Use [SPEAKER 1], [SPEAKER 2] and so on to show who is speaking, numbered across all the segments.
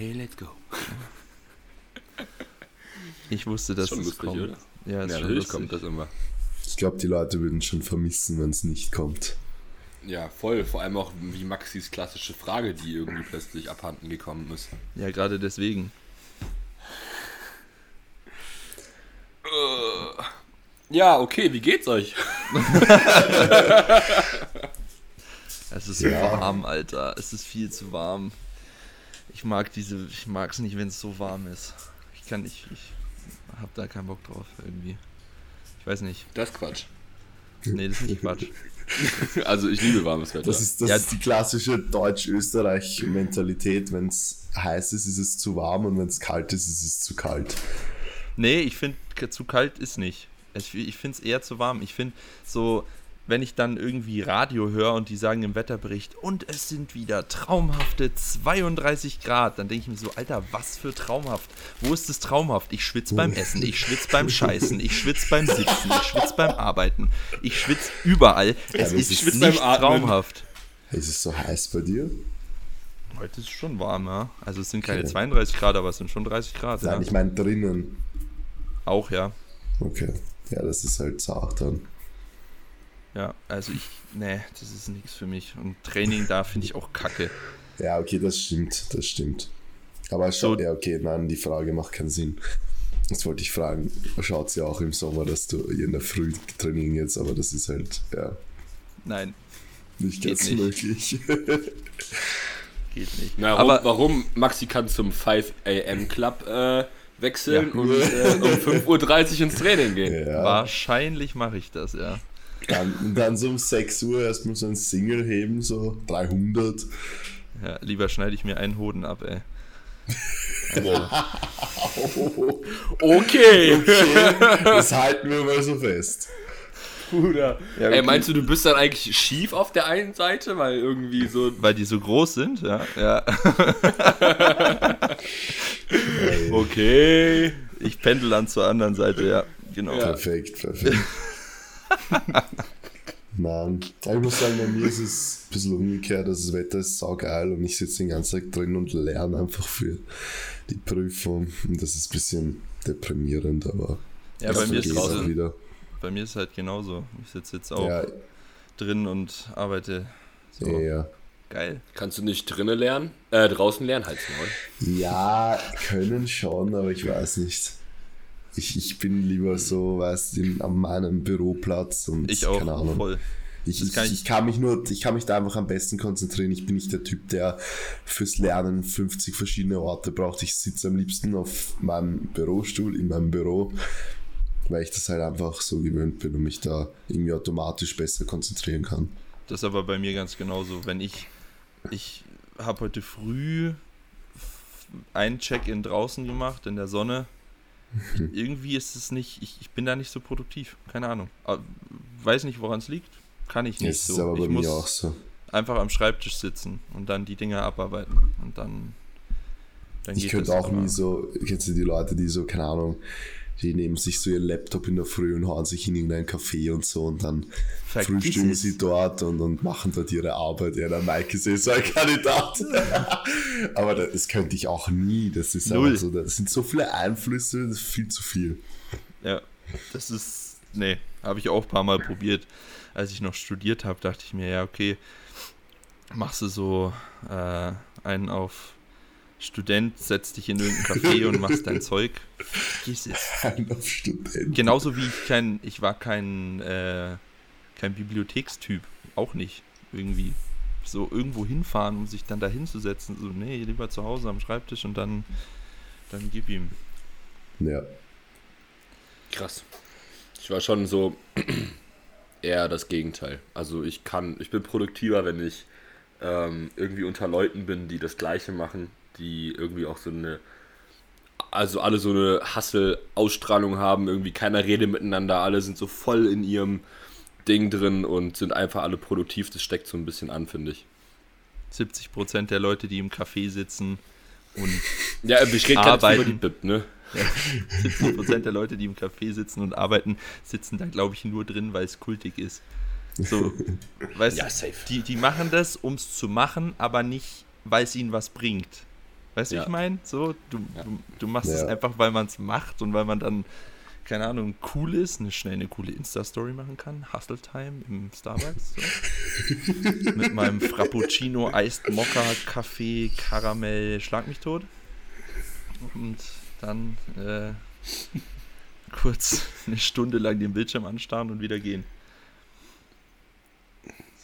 [SPEAKER 1] Okay, let's go.
[SPEAKER 2] Ich wusste, dass
[SPEAKER 1] Schon
[SPEAKER 2] es
[SPEAKER 1] lustig,
[SPEAKER 2] kommt.
[SPEAKER 1] oder?
[SPEAKER 2] Ja,
[SPEAKER 1] Ja, natürlich kommt das immer.
[SPEAKER 3] Ich glaube, die Leute würden schon vermissen, wenn es nicht kommt.
[SPEAKER 1] Ja, voll. Vor allem auch wie Maxis klassische Frage, die irgendwie plötzlich abhanden gekommen ist.
[SPEAKER 2] Ja, gerade deswegen.
[SPEAKER 1] Ja, okay, wie geht's euch?
[SPEAKER 2] Es ist
[SPEAKER 3] Ja.
[SPEAKER 2] warm, Alter. Es ist viel zu warm. Ich mag diese, ich mag es nicht, wenn es so warm ist. Ich kann nicht, ich hab da keinen Bock drauf irgendwie. Ich weiß nicht.
[SPEAKER 1] Das ist Quatsch.
[SPEAKER 2] Nee, das ist nicht Quatsch.
[SPEAKER 1] Also ich liebe warmes Wetter.
[SPEAKER 3] Das ist, das
[SPEAKER 2] Ja.
[SPEAKER 3] ist die klassische Deutsch-Österreich-Mentalität. Wenn es heiß ist, ist es zu warm und wenn es kalt ist, ist es zu kalt.
[SPEAKER 2] Nee, ich finde, zu kalt ist nicht. Ich, ich finde es eher zu warm. Ich finde so, wenn ich dann irgendwie Radio höre und die sagen im Wetterbericht, und es sind wieder traumhafte 32 Grad, dann denke ich mir so, Alter, was für traumhaft? Wo ist es traumhaft? Ich schwitze beim Essen, ich schwitze beim Scheißen, ich schwitze beim Sitzen, ich schwitze beim Arbeiten, ich schwitze überall. Es
[SPEAKER 3] aber
[SPEAKER 2] ist nicht
[SPEAKER 1] beim Atmen.
[SPEAKER 2] traumhaft.
[SPEAKER 3] Ist es so heiß bei dir?
[SPEAKER 2] Heute ist es schon warm, ja. Also es sind keine
[SPEAKER 3] Okay.
[SPEAKER 2] 32 Grad, aber es sind schon 30 Grad.
[SPEAKER 3] Nein,
[SPEAKER 2] Ja.
[SPEAKER 3] ich meine drinnen.
[SPEAKER 2] Auch, ja.
[SPEAKER 3] Okay. Ja, das ist halt zart dann.
[SPEAKER 2] Ja, also ich, nee, das ist nichts für mich. Und Training da finde ich auch kacke.
[SPEAKER 3] Ja, okay, das stimmt, das stimmt. Aber schau,
[SPEAKER 2] So-
[SPEAKER 3] ja, okay, nein, die Frage macht keinen Sinn. Jetzt wollte ich fragen, schaut ja auch im Sommer, dass du in der Früh trainieren jetzt, aber das ist halt, ja,
[SPEAKER 2] Nein,
[SPEAKER 3] nicht ganz
[SPEAKER 2] nicht.
[SPEAKER 3] möglich.
[SPEAKER 2] geht nicht.
[SPEAKER 1] Na, warum,
[SPEAKER 2] Aber
[SPEAKER 1] warum Maxi kann zum 5 AM Club äh, wechseln
[SPEAKER 3] Ja.
[SPEAKER 1] und äh, um 5.30 Uhr ins Training gehen?
[SPEAKER 3] ja.
[SPEAKER 2] wahrscheinlich mache ich das, ja.
[SPEAKER 3] Dann, dann so um 6 Uhr erstmal so ein Single heben, so 300.
[SPEAKER 2] ja. Lieber schneide ich mir einen Hoden ab, ey.
[SPEAKER 3] Oh,
[SPEAKER 1] Okay,
[SPEAKER 3] das halten wir mal so fest.
[SPEAKER 1] Bruder.
[SPEAKER 2] Ja,
[SPEAKER 1] Ey,
[SPEAKER 2] okay.
[SPEAKER 1] meinst du, du bist dann eigentlich schief auf der einen Seite, weil irgendwie so
[SPEAKER 2] Weil die so groß sind, ja. ja.
[SPEAKER 1] Okay.
[SPEAKER 2] Ich pendel dann zur anderen Seite, ja. Genau.
[SPEAKER 1] Ja.
[SPEAKER 3] Perfekt, perfekt. Nein, ich muss sagen, bei mir ist es ein bisschen umgekehrt. Also das Wetter ist saugeil und ich sitze den ganzen Tag drin und lerne einfach für die Prüfung. Und das ist ein bisschen deprimierend, aber
[SPEAKER 2] Ja, bei mir, ist
[SPEAKER 1] vergeht
[SPEAKER 2] es,
[SPEAKER 1] auch
[SPEAKER 3] auch wieder.
[SPEAKER 2] bei mir ist es halt genauso. Ich sitze jetzt auch
[SPEAKER 3] Ja,
[SPEAKER 2] drin und arbeite. So,
[SPEAKER 3] ja.
[SPEAKER 2] geil.
[SPEAKER 1] Kannst du nicht drinnen lernen? Äh, draußen lernen, halt's Maul.
[SPEAKER 3] ja, können schon, aber ich weiß nicht. Ich, ich bin lieber so, weißt du, an meinem Büroplatz und
[SPEAKER 2] Ich auch,
[SPEAKER 3] keine Ahnung.
[SPEAKER 2] voll.
[SPEAKER 3] Ich, ich, ich- kann mich nur, ich kann mich da einfach am besten konzentrieren. Ich bin nicht der Typ, der fürs Lernen 50 verschiedene Orte braucht. Ich sitze am liebsten auf meinem Bürostuhl, in meinem Büro, weil ich das halt einfach so gewöhnt bin und mich da irgendwie automatisch besser konzentrieren kann.
[SPEAKER 2] Das ist aber bei mir ganz genauso. Wenn ich, ich habe heute früh ein Check-in draußen gemacht in der Sonne. Irgendwie ist es nicht, ich, ich bin da nicht so produktiv. Keine Ahnung. Aber Weiß nicht, woran es liegt. Kann ich nicht
[SPEAKER 3] Das
[SPEAKER 2] so.
[SPEAKER 3] ist aber bei
[SPEAKER 2] ich
[SPEAKER 3] mir
[SPEAKER 2] muss
[SPEAKER 3] auch so.
[SPEAKER 2] einfach am Schreibtisch sitzen und dann die Dinge abarbeiten. Und dann, dann
[SPEAKER 3] Ich könnte auch nie so, kennst du die Leute, die so, keine Ahnung, die nehmen sich so ihr Laptop in der Früh und hauen sich in irgendein Café und so und dann
[SPEAKER 2] Vergiss
[SPEAKER 3] frühstücken
[SPEAKER 2] es.
[SPEAKER 3] sie dort und, und machen dort ihre Arbeit. Ja, der Mike ist eh so ein Kandidat. Aber das, könnte ich auch nie. Das ist
[SPEAKER 2] Null.
[SPEAKER 3] so, das sind so viele Einflüsse, das ist viel zu viel.
[SPEAKER 2] Ja, das ist, nee, habe ich auch ein paar Mal probiert. Als ich noch studiert habe, dachte ich mir, ja, okay, machst du so äh, einen auf Student, setzt dich in irgendein Café und machst dein Zeug. Vergiss es.
[SPEAKER 3] Student.
[SPEAKER 2] Genauso wie ich kein, ich war kein, äh, kein Bibliothekstyp, auch nicht, irgendwie. So irgendwo hinfahren, um sich dann da hinzusetzen. So, nee, lieber zu Hause am Schreibtisch und dann, dann gib ihm.
[SPEAKER 3] Ja.
[SPEAKER 1] Krass. Ich war schon so eher das Gegenteil. Also ich kann, ich bin produktiver, wenn ich ähm, irgendwie unter Leuten bin, die das Gleiche machen, die irgendwie auch so eine, also alle so eine Hassel-Ausstrahlung haben, irgendwie keiner redet miteinander, alle sind so voll in ihrem Ding drin und sind einfach alle produktiv. Das steckt so ein bisschen an, finde ich.
[SPEAKER 2] 70% der Leute, die im Café sitzen und
[SPEAKER 1] Ja, ich rede gerade über
[SPEAKER 2] Arbeiten.
[SPEAKER 1] die BIP, ne?
[SPEAKER 2] 70% der Leute, die im Café sitzen und arbeiten, sitzen da, glaube ich, nur drin, weil es kultig ist. So, weißt
[SPEAKER 1] Ja,
[SPEAKER 2] du,
[SPEAKER 1] safe.
[SPEAKER 2] die, die machen das, um es zu machen, aber nicht, weil es ihnen was bringt. Weißt du,
[SPEAKER 1] Ja.
[SPEAKER 2] wie ich meine? So, du,
[SPEAKER 1] Ja.
[SPEAKER 2] du, du machst es
[SPEAKER 3] Ja.
[SPEAKER 2] einfach, weil man es macht und weil man dann, keine Ahnung, cool ist, eine schnell eine coole Insta-Story machen kann. Hustle Time im Starbucks. So. Mit meinem Frappuccino, Iced Mocha, Kaffee, Karamell, Schlag mich tot. Und dann äh, kurz eine Stunde lang den Bildschirm anstarren und wieder gehen.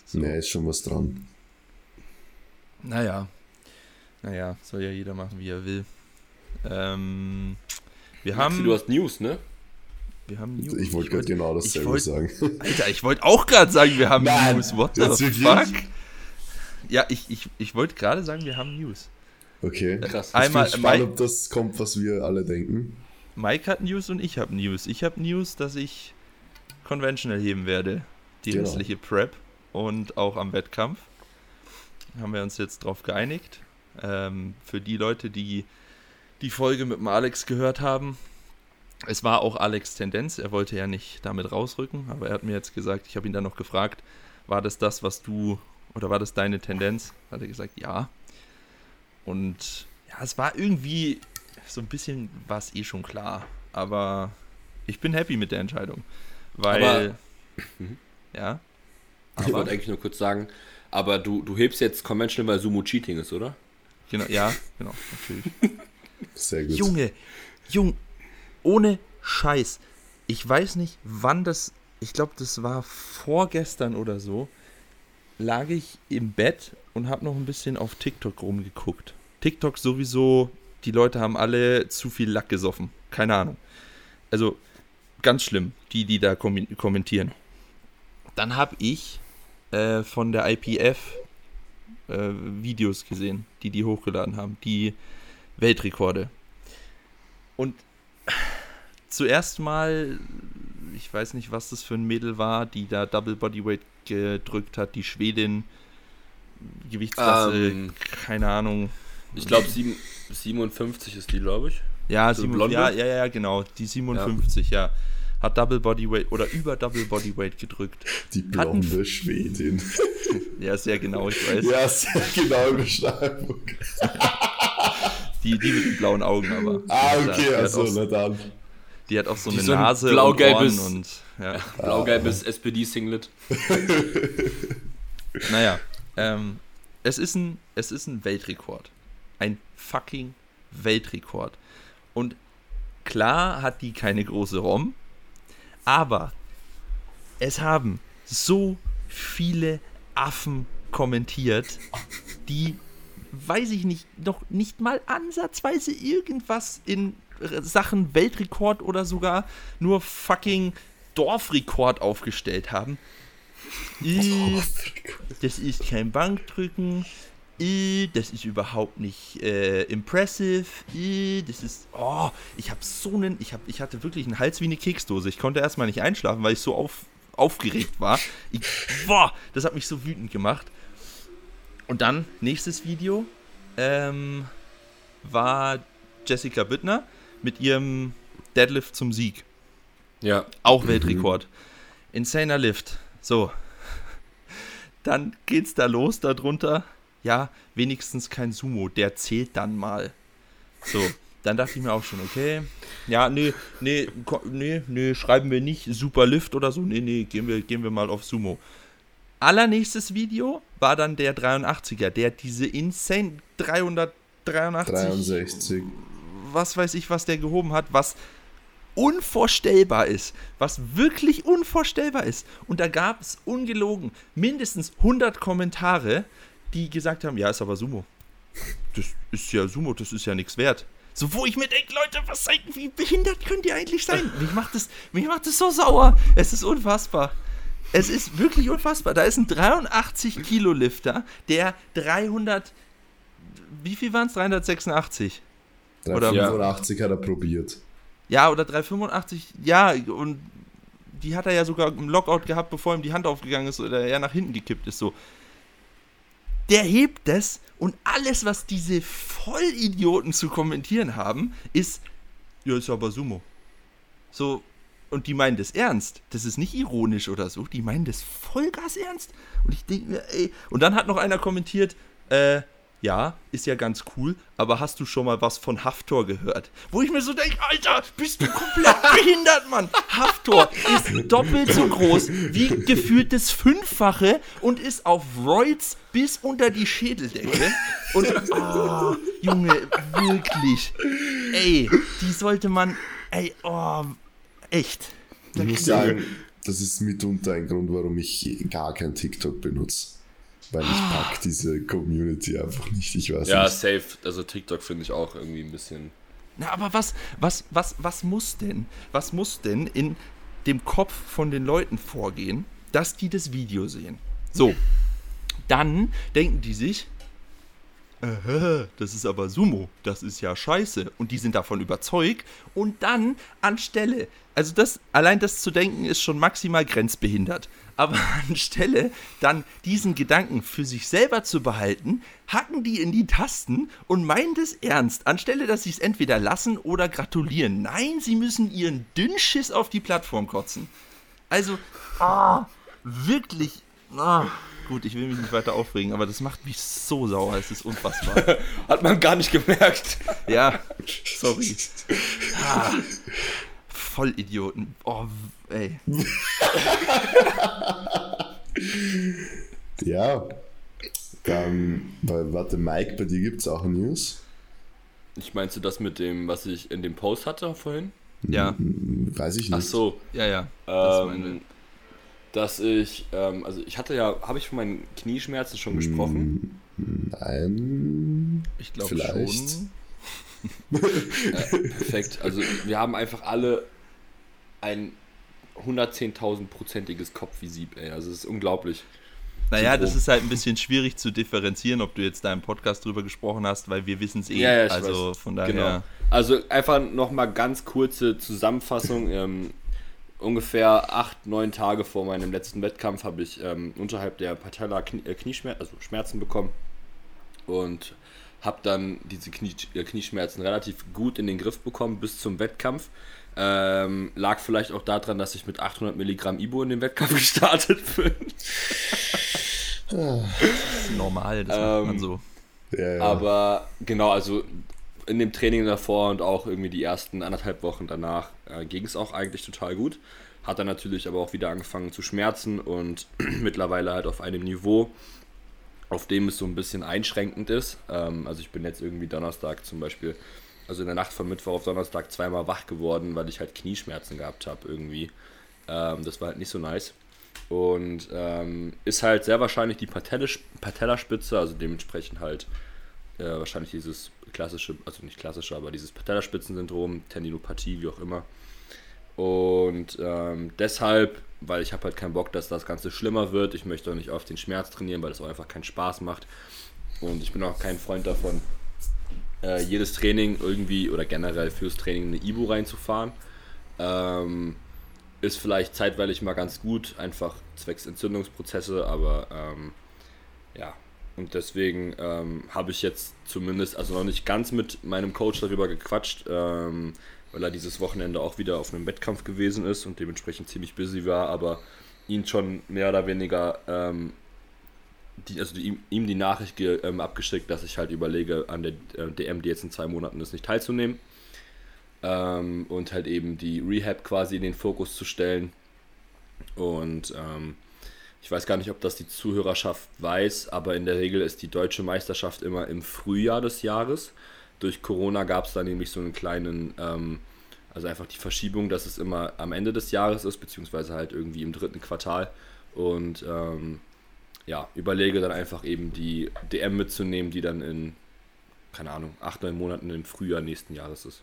[SPEAKER 2] So.
[SPEAKER 3] Nee, ist schon was dran.
[SPEAKER 2] Naja. Naja, soll ja jeder machen, wie er will. Ähm, wir
[SPEAKER 1] Maxi,
[SPEAKER 2] haben.
[SPEAKER 1] du hast News, ne?
[SPEAKER 2] wir haben News.
[SPEAKER 3] Ich wollte gerade genau
[SPEAKER 2] ich
[SPEAKER 3] dasselbe
[SPEAKER 2] wollt-
[SPEAKER 3] sagen.
[SPEAKER 2] Alter, ich wollte auch gerade sagen, wir haben
[SPEAKER 3] Nein,
[SPEAKER 2] News. What the fuck? Ja, ich, ich, ich wollte gerade sagen, wir haben News.
[SPEAKER 3] Okay.
[SPEAKER 1] Krass.
[SPEAKER 3] Ich
[SPEAKER 2] Einmal,
[SPEAKER 3] bin gespannt,
[SPEAKER 2] Mike,
[SPEAKER 3] ob das kommt, was wir alle denken.
[SPEAKER 2] Mike hat News und ich habe News. Ich habe News, dass ich Conventional heben werde. Die
[SPEAKER 3] Genau.
[SPEAKER 2] restliche Prep und auch am Wettkampf. Haben wir uns jetzt drauf geeinigt. Ähm, für die Leute, die die Folge mit dem Alex gehört haben, es war auch Alex Tendenz. Er wollte ja nicht damit rausrücken, aber er hat mir jetzt gesagt, ich habe ihn dann noch gefragt, war das das, was du, oder war das deine Tendenz? Hat er gesagt, ja. Und ja, es war irgendwie so ein bisschen, war es eh schon klar. Aber ich bin happy mit der Entscheidung. Weil,
[SPEAKER 1] Aber-
[SPEAKER 2] ja,
[SPEAKER 1] Ich wollte eigentlich nur kurz sagen, aber du, du hebst jetzt Conventional, weil Sumo Cheating ist, oder?
[SPEAKER 2] Genau, ja, genau, natürlich.
[SPEAKER 3] Sehr gut.
[SPEAKER 2] Junge, Jung, ohne Scheiß. Ich weiß nicht, wann das, ich glaube, das war vorgestern oder so, lag ich im Bett und habe noch ein bisschen auf TikTok rumgeguckt. TikTok sowieso, die Leute haben alle zu viel Lack gesoffen. Keine Ahnung. Also, ganz schlimm, die, die da kommen- kommentieren. Dann habe ich äh, von der IPF äh, Videos gesehen, die die hochgeladen haben. Die Weltrekorde. Und zuerst mal, ich weiß nicht, was das für ein Mädel war, die da Double Bodyweight gedrückt hat, die Schwedin, Gewichtsklasse,
[SPEAKER 1] Ähm,
[SPEAKER 2] keine Ahnung.
[SPEAKER 1] Ich glaube, 57 ist die, glaube ich.
[SPEAKER 2] Ja,
[SPEAKER 1] so
[SPEAKER 2] sieben,
[SPEAKER 1] blonde?
[SPEAKER 2] ja, ja, ja, genau, die 57, ja. Hat Double Bodyweight oder über Double Bodyweight gedrückt.
[SPEAKER 3] Die
[SPEAKER 2] Hatten-
[SPEAKER 3] blonde Schwedin.
[SPEAKER 2] Ja, sehr genau, ich weiß.
[SPEAKER 3] ja, sehr genau Beschreibung.
[SPEAKER 2] Die, die mit den blauen Augen aber.
[SPEAKER 3] Ah, okay, also, na dann.
[SPEAKER 2] die hat auch so
[SPEAKER 1] Die
[SPEAKER 2] eine
[SPEAKER 1] so ein
[SPEAKER 2] Nase
[SPEAKER 1] blau-gelbes-
[SPEAKER 2] und und ja.
[SPEAKER 1] Blau-gelbes SPD-Singlet.
[SPEAKER 2] Naja, ähm, es, ist ein, es ist ein Weltrekord. Ein fucking Weltrekord. Und klar hat die keine große ROM, aber es haben so viele Affen kommentiert, die, weiß ich nicht, noch nicht mal ansatzweise irgendwas in Sachen Weltrekord oder sogar nur fucking Dorfrekord aufgestellt haben. Das ist kein Bankdrücken, äh, das ist überhaupt nicht äh, impressive, äh, das ist, oh, ich habe so einen, ich, hab, ich hatte wirklich einen Hals wie eine Keksdose. Ich konnte erstmal nicht einschlafen, weil ich so auf, aufgeregt war. Ich, boah, das hat mich so wütend gemacht. Und dann, nächstes Video, ähm, war Jessica Büttner mit ihrem Deadlift zum Sieg.
[SPEAKER 1] Ja.
[SPEAKER 2] Auch Weltrekord. Insaner Lift. So. Dann geht's da los darunter. Ja, wenigstens kein Sumo. Der zählt dann mal. So. Dann dachte ich mir auch schon, okay. Ja, nee, nee, nee, nee, schreiben wir nicht Super Lift oder so. Nee, nee, gehen wir, gehen wir mal auf Sumo. Allernächstes Video war dann der 83er, der diese insane 383
[SPEAKER 3] 63.
[SPEAKER 2] was weiß ich, was der gehoben hat, was unvorstellbar ist, was wirklich unvorstellbar ist. Und da gab es ungelogen mindestens 100 Kommentare, die gesagt haben, ja, ist aber Sumo. Das ist ja Sumo, das ist ja nichts wert. So, wo ich mir denke, Leute, was seid, wie behindert könnt ihr eigentlich sein? Mich macht das, mich macht das so sauer. Es ist unfassbar. Es ist wirklich unfassbar. Da ist ein 83 Kilo Lifter, der 300, wie viel waren es? 386. Oder-
[SPEAKER 3] 385 hat er probiert.
[SPEAKER 2] Ja, oder 385, ja, und die hat er ja sogar im Lockout gehabt, bevor ihm die Hand aufgegangen ist oder er nach hinten gekippt ist, so. Der hebt das und alles, was diese Vollidioten zu kommentieren haben, ist, ja, ist aber Sumo. So, und die meinen das ernst. Das ist nicht ironisch oder so, die meinen das Vollgas ernst. Und ich denke mir, ey, und dann hat noch einer kommentiert, äh, ja, ist ja ganz cool, aber hast du schon mal was von Haftor gehört? Wo ich mir so denke, Alter, bist du komplett behindert, Mann. Haftor ist doppelt so groß wie gefühlt das Fünffache und ist auf Roids bis unter die Schädeldecke. Und, oh, Junge, wirklich. Ey, die sollte man, ey, oh, echt.
[SPEAKER 3] Ich muss sagen, das ist mitunter ein Grund, warum ich gar kein TikTok benutze. Weil ich pack diese Community einfach nicht. Ich weiß
[SPEAKER 1] Ja,
[SPEAKER 3] nicht.
[SPEAKER 1] safe. Also TikTok finde ich auch irgendwie ein bisschen.
[SPEAKER 2] Na, aber was, was, was, was muss denn, was muss denn in dem Kopf von den Leuten vorgehen, dass die das Video sehen? So, dann denken die sich, äh, das ist aber Sumo, das ist ja scheiße. Und die sind davon überzeugt. Und dann anstelle, also das, allein das zu denken, ist schon maximal grenzbehindert. Aber anstelle dann diesen Gedanken für sich selber zu behalten, hacken die in die Tasten und meinen es ernst, anstelle dass sie es entweder lassen oder gratulieren. Nein, sie müssen ihren Dünnschiss auf die Plattform kotzen. Also, ah, wirklich, ah. Gut, ich will mich nicht weiter aufregen, aber das macht mich so sauer, es ist unfassbar.
[SPEAKER 1] Hat man gar nicht gemerkt.
[SPEAKER 2] Ja, sorry. Ah, Vollidioten. Oh, ey.
[SPEAKER 3] Ja. Dann, weil, warte, Mike, bei dir gibt es auch News?
[SPEAKER 1] Ich meinst du das mit dem, was ich in dem Post hatte vorhin?
[SPEAKER 2] Ja,
[SPEAKER 3] Weiß ich nicht.
[SPEAKER 1] Ach so.
[SPEAKER 2] ja, ja. Das
[SPEAKER 1] Ähm,
[SPEAKER 2] meine-
[SPEAKER 1] dass ich, ähm, also ich hatte ja, habe ich von meinen Knieschmerzen schon gesprochen?
[SPEAKER 3] Nein.
[SPEAKER 2] ich glaube
[SPEAKER 3] vielleicht.
[SPEAKER 2] schon.
[SPEAKER 1] Perfekt. Also wir haben einfach alle ein 110.000-prozentiges Kopfvisib, ey. Also es ist unglaublich.
[SPEAKER 2] Naja, das
[SPEAKER 1] Syndrom.
[SPEAKER 2] ist halt ein bisschen schwierig zu differenzieren, ob du jetzt da im Podcast drüber gesprochen hast, weil wir wissen es eh.
[SPEAKER 1] Ja, ja, ich
[SPEAKER 2] also
[SPEAKER 1] weiß.
[SPEAKER 2] von daher.
[SPEAKER 1] Genau. Also einfach nochmal ganz kurze Zusammenfassung. ähm, ungefähr acht, neun Tage vor meinem letzten Wettkampf habe ich ähm, unterhalb der Patella Knie, äh, Knieschmerzen, also Schmerzen bekommen und habe dann diese Knie, äh, Knieschmerzen relativ gut in den Griff bekommen bis zum Wettkampf. Ähm, lag vielleicht auch daran, dass ich mit 800 Milligramm Ibo in den Wettkampf gestartet bin.
[SPEAKER 2] Das ist normal, das macht man
[SPEAKER 1] Ähm,
[SPEAKER 2] so.
[SPEAKER 3] Ja, ja.
[SPEAKER 1] Aber genau, also in dem Training davor und auch irgendwie die ersten anderthalb Wochen danach äh, ging es auch eigentlich total gut. Hat dann natürlich aber auch wieder angefangen zu schmerzen und mittlerweile halt auf einem Niveau, auf dem es so ein bisschen einschränkend ist. Ähm, also ich bin jetzt irgendwie Donnerstag zum Beispiel, also in der Nacht von Mittwoch auf Donnerstag zweimal wach geworden, weil ich halt Knieschmerzen gehabt habe irgendwie. Ähm, das war halt nicht so nice. Und ähm, ist halt sehr wahrscheinlich die Patellaspitze, also dementsprechend halt äh, wahrscheinlich dieses klassische, also nicht klassische, aber dieses Patellaspitzensyndrom, Tendinopathie, wie auch immer. Und ähm, deshalb, weil ich habe halt keinen Bock, dass das Ganze schlimmer wird. Ich möchte auch nicht auf den Schmerz trainieren, weil das auch einfach keinen Spaß macht. Und ich bin auch kein Freund davon, äh, jedes Training irgendwie oder generell fürs Training eine Ibu reinzufahren. Ähm, ist vielleicht zeitweilig mal ganz gut, einfach zwecks Entzündungsprozesse, aber ähm, ja. Und deswegen ähm, habe ich jetzt zumindest, also noch nicht ganz mit meinem Coach darüber gequatscht, ähm, weil er dieses Wochenende auch wieder auf einem Wettkampf gewesen ist und dementsprechend ziemlich busy war, aber ihn schon mehr oder weniger, ähm, die, also die, ihm, die Nachricht ähm, abgeschickt, dass ich halt überlege, an der äh, DM, die jetzt in zwei Monaten ist, nicht teilzunehmen ähm, und halt eben die Rehab quasi in den Fokus zu stellen. Und ähm, ich weiß gar nicht, ob das die Zuhörerschaft weiß, aber in der Regel ist die deutsche Meisterschaft immer im Frühjahr des Jahres. Durch Corona gab es da nämlich so einen kleinen, ähm, also einfach die Verschiebung, dass es immer am Ende des Jahres ist, beziehungsweise halt irgendwie im dritten Quartal. Und ähm, ja, überlege dann einfach eben die DM mitzunehmen, die dann in, keine Ahnung, acht, neun Monaten im Frühjahr nächsten Jahres ist.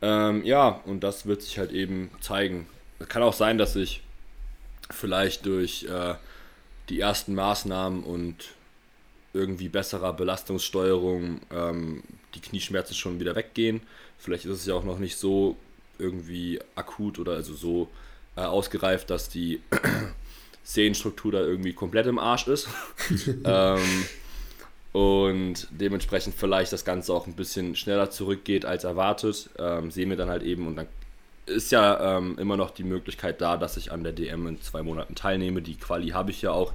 [SPEAKER 1] Ähm, ja, und das wird sich halt eben zeigen. Es kann auch sein, dass ich vielleicht durch äh, die ersten Maßnahmen und irgendwie besserer Belastungssteuerung ähm, die Knieschmerzen schon wieder weggehen. Vielleicht ist es ja auch noch nicht so irgendwie akut oder also so äh, ausgereift, dass die Sehnenstruktur da irgendwie komplett im Arsch ist. ähm, und dementsprechend vielleicht das Ganze auch ein bisschen schneller zurückgeht als erwartet. Ähm, sehen wir dann halt eben und dann ist ja ähm, immer noch die Möglichkeit da, dass ich an der DM in zwei Monaten teilnehme. Die Quali habe ich ja auch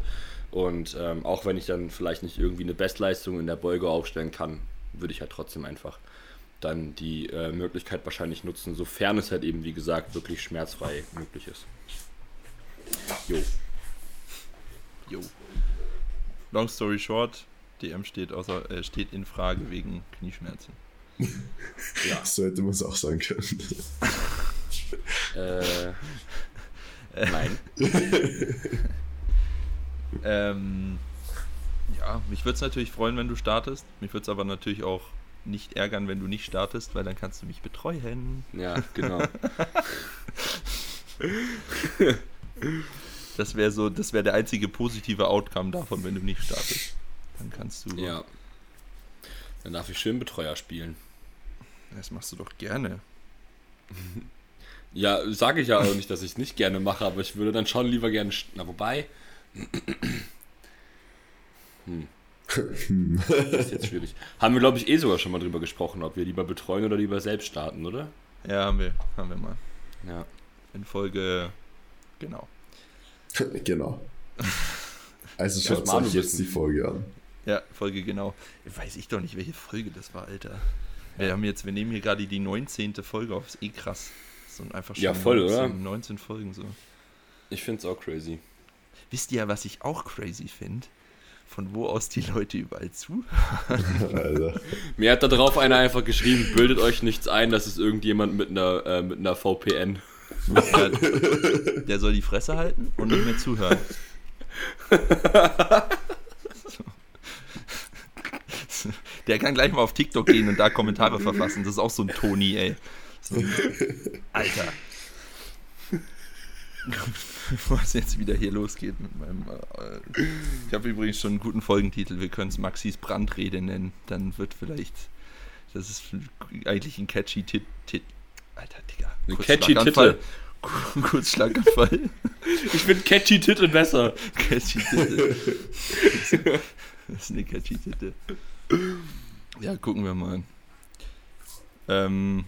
[SPEAKER 1] Und ähm, auch wenn ich dann vielleicht nicht irgendwie eine Bestleistung in der Beuge aufstellen kann, würde ich halt trotzdem einfach dann die äh, Möglichkeit wahrscheinlich nutzen, sofern es halt eben, wie gesagt, wirklich schmerzfrei möglich ist. Jo.
[SPEAKER 2] Jo. Long story short, DM steht, außer, äh, steht in Frage wegen Knieschmerzen.
[SPEAKER 1] Ja.
[SPEAKER 3] So hätte man es auch sagen können.
[SPEAKER 1] Äh, nein.
[SPEAKER 2] Ähm, ja, mich würde es natürlich freuen, wenn du startest. Mich würde es aber natürlich auch nicht ärgern, wenn du nicht startest, weil dann kannst du mich betreuen.
[SPEAKER 1] Ja, genau.
[SPEAKER 2] Das wäre so, das wäre der einzige positive Outcome davon, wenn du nicht startest. Dann kannst du.
[SPEAKER 1] ja. Dann darf ich schön Betreuer spielen.
[SPEAKER 2] Das machst du doch gerne.
[SPEAKER 1] Ja, sage ich ja auch nicht, dass ich es nicht gerne mache, aber ich würde dann schon lieber gerne. Na, wobei. Hm. Das ist jetzt schwierig. Haben wir, glaube ich, eh sogar schon mal drüber gesprochen, ob wir lieber betreuen oder lieber selbst starten, oder?
[SPEAKER 2] Ja, haben wir, haben wir mal.
[SPEAKER 1] Ja.
[SPEAKER 2] In Folge. Genau.
[SPEAKER 3] genau. Also
[SPEAKER 1] Ja,
[SPEAKER 3] schaut
[SPEAKER 1] Manu
[SPEAKER 3] euch jetzt die Folge an.
[SPEAKER 2] Ja, Folge genau. Weiß ich doch nicht, welche Folge das war, Alter. Wir haben jetzt, wir nehmen hier gerade die 19. Folge auf. Ist eh krass. So einfach schon
[SPEAKER 1] Ja, voll,
[SPEAKER 2] 19,
[SPEAKER 1] oder?
[SPEAKER 2] 19 Folgen so.
[SPEAKER 1] Ich finde es auch crazy.
[SPEAKER 2] Wisst ihr, was ich auch crazy finde? Von wo aus die Leute überall zu?
[SPEAKER 3] Alter.
[SPEAKER 1] Mir hat da drauf einer einfach geschrieben, bildet euch nichts ein, das ist irgendjemand mit einer, äh, mit einer VPN.
[SPEAKER 2] Ja, der soll die Fresse halten und nicht mehr zuhören. Der kann gleich mal auf TikTok gehen und da Kommentare verfassen. Das ist auch so ein Toni, ey. Alter. Bevor es jetzt wieder hier losgeht mit meinem. Äh, ich habe übrigens schon einen guten Folgentitel. Wir können es Maxis Brandrede nennen. Dann wird vielleicht. Das ist eigentlich ein catchy Tit. Tit Alter, Digga.
[SPEAKER 1] Ein catchy
[SPEAKER 2] Schlaganfall. Kurz Schlaganfall.
[SPEAKER 1] Ich finde catchy Titel besser.
[SPEAKER 2] catchy Titel. Das ist eine catchy Titel. Ja, gucken wir mal. Ähm,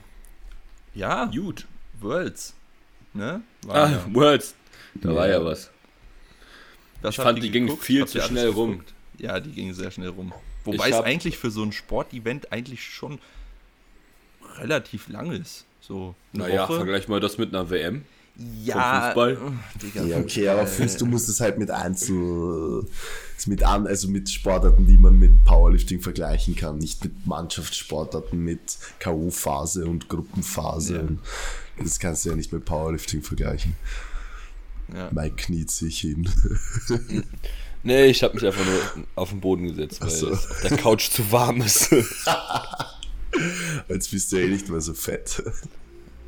[SPEAKER 2] ja,
[SPEAKER 1] Gut.
[SPEAKER 2] Worlds. Ne? War
[SPEAKER 1] Ah,
[SPEAKER 2] ja.
[SPEAKER 1] Words. Da
[SPEAKER 2] Ja.
[SPEAKER 1] war ja was.
[SPEAKER 2] Was
[SPEAKER 1] ich fand,
[SPEAKER 2] ihr
[SPEAKER 1] die ging viel zu schnell rum.
[SPEAKER 2] geguckt? Ja, die ging sehr schnell rum. Wobei
[SPEAKER 1] Ich
[SPEAKER 2] es eigentlich für so ein Sportevent eigentlich schon relativ lang ist. So
[SPEAKER 1] Naja, vergleich mal das mit einer WM.
[SPEAKER 2] Ja,
[SPEAKER 1] Fußball.
[SPEAKER 2] äh, Digga,
[SPEAKER 3] Ja, okay, aber findest du musst es halt mit Einzel, mit an, also mit Sportarten, die man mit Powerlifting vergleichen kann, nicht mit Mannschaftssportarten mit K.O.-Phase und Gruppenphase.
[SPEAKER 2] Ja.
[SPEAKER 3] Das kannst du ja nicht mit Powerlifting vergleichen.
[SPEAKER 2] Ja.
[SPEAKER 3] Mike kniet sich hin.
[SPEAKER 1] Nee, ich habe mich einfach nur auf den Boden gesetzt, weil
[SPEAKER 3] so.
[SPEAKER 1] es auf der Couch zu warm ist.
[SPEAKER 3] Jetzt bist du ja eh nicht mehr so fett.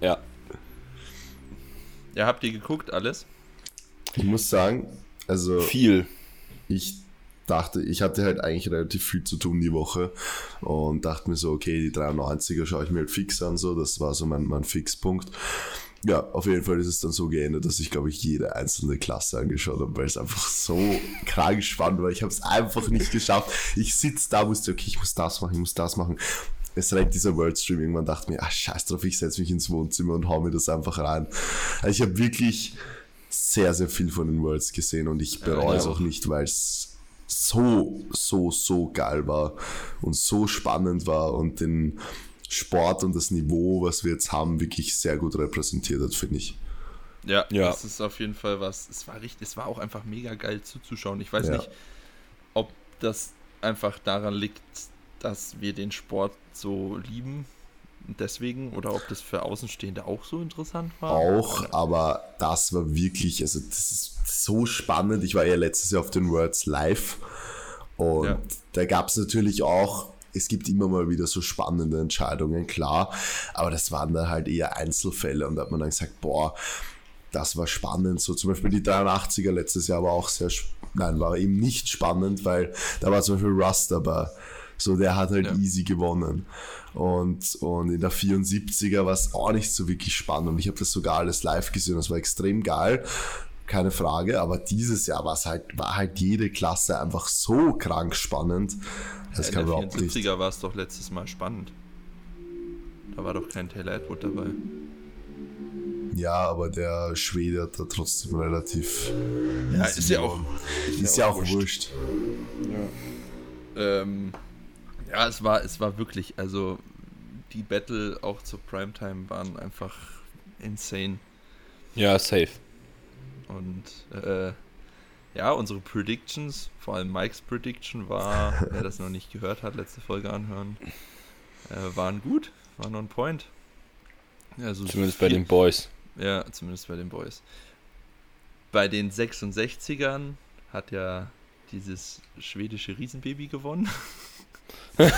[SPEAKER 1] ja.
[SPEAKER 2] Ja, habt ihr geguckt alles?
[SPEAKER 3] Ich muss sagen, also
[SPEAKER 1] Viel.
[SPEAKER 3] ich dachte, ich hatte halt eigentlich relativ viel zu tun die Woche und dachte mir so, okay, die 93er schaue ich mir halt fix an, so, das war so mein, mein Fixpunkt. Ja, auf jeden Fall ist es dann so geändert, dass ich, glaube ich, jede einzelne Klasse angeschaut habe, weil es einfach so krank spannend war. Ich habe es einfach nicht geschafft. Ich sitze da, wusste, okay, ich muss das machen, ich muss das machen. Es reicht dieser World Stream irgendwann, dachte mir, ah, scheiß drauf, ich setze mich ins Wohnzimmer und hau mir das einfach rein. Also ich habe wirklich sehr, sehr viel von den Worlds gesehen und ich bereue
[SPEAKER 1] Ja,
[SPEAKER 3] es auch
[SPEAKER 1] auch.
[SPEAKER 3] nicht, weil es so, so, so geil war und so spannend war und den Sport und das Niveau, was wir jetzt haben, wirklich sehr gut repräsentiert hat, finde ich.
[SPEAKER 2] Ja,
[SPEAKER 1] Ja.
[SPEAKER 2] das ist auf jeden Fall was. Es war richtig, es war auch einfach mega geil zuzuschauen. Ich weiß
[SPEAKER 3] Ja.
[SPEAKER 2] nicht, ob das einfach daran liegt, dass wir den Sport so lieben. Deswegen, oder ob das für Außenstehende auch so interessant war.
[SPEAKER 3] Auch, aber das war wirklich, also das ist so spannend. Ich war ja letztes Jahr auf den Worlds live und
[SPEAKER 2] Ja.
[SPEAKER 3] da gab es natürlich auch, es gibt immer mal wieder so spannende Entscheidungen, klar, aber das waren dann halt eher Einzelfälle und da hat man dann gesagt, boah, das war spannend. So zum Beispiel die 83er letztes Jahr war auch sehr, nein, war eben nicht spannend, weil da war zum Beispiel Russ dabei. So, der hat halt
[SPEAKER 2] Ja.
[SPEAKER 3] easy gewonnen. Und, und in der 74er war es auch nicht so wirklich spannend. Und ich habe das sogar alles live gesehen. Das war extrem geil. Keine Frage. Aber dieses Jahr war es halt, war halt jede Klasse einfach so krank spannend. Das
[SPEAKER 2] In
[SPEAKER 3] kann
[SPEAKER 2] der
[SPEAKER 3] überhaupt nicht.
[SPEAKER 2] 74er war es doch letztes Mal spannend. Da war doch kein Taylor Atwood dabei.
[SPEAKER 3] Ja, aber der Schwede hat da trotzdem relativ.
[SPEAKER 2] Ja, ist ja auch.
[SPEAKER 3] Ist ja auch wurscht.
[SPEAKER 2] Ähm, ja, es war, es war wirklich, also die Battle auch zur Primetime waren einfach insane.
[SPEAKER 1] Ja, safe.
[SPEAKER 2] Und äh, ja, unsere Predictions, vor allem Mikes Prediction war, wer das noch nicht gehört hat, letzte Folge anhören, äh, waren gut, waren on point. Also
[SPEAKER 1] Zumindest bei
[SPEAKER 2] viel-
[SPEAKER 1] den Boys.
[SPEAKER 2] Ja, zumindest bei den Boys. Bei den 66ern hat ja dieses schwedische Riesenbaby gewonnen.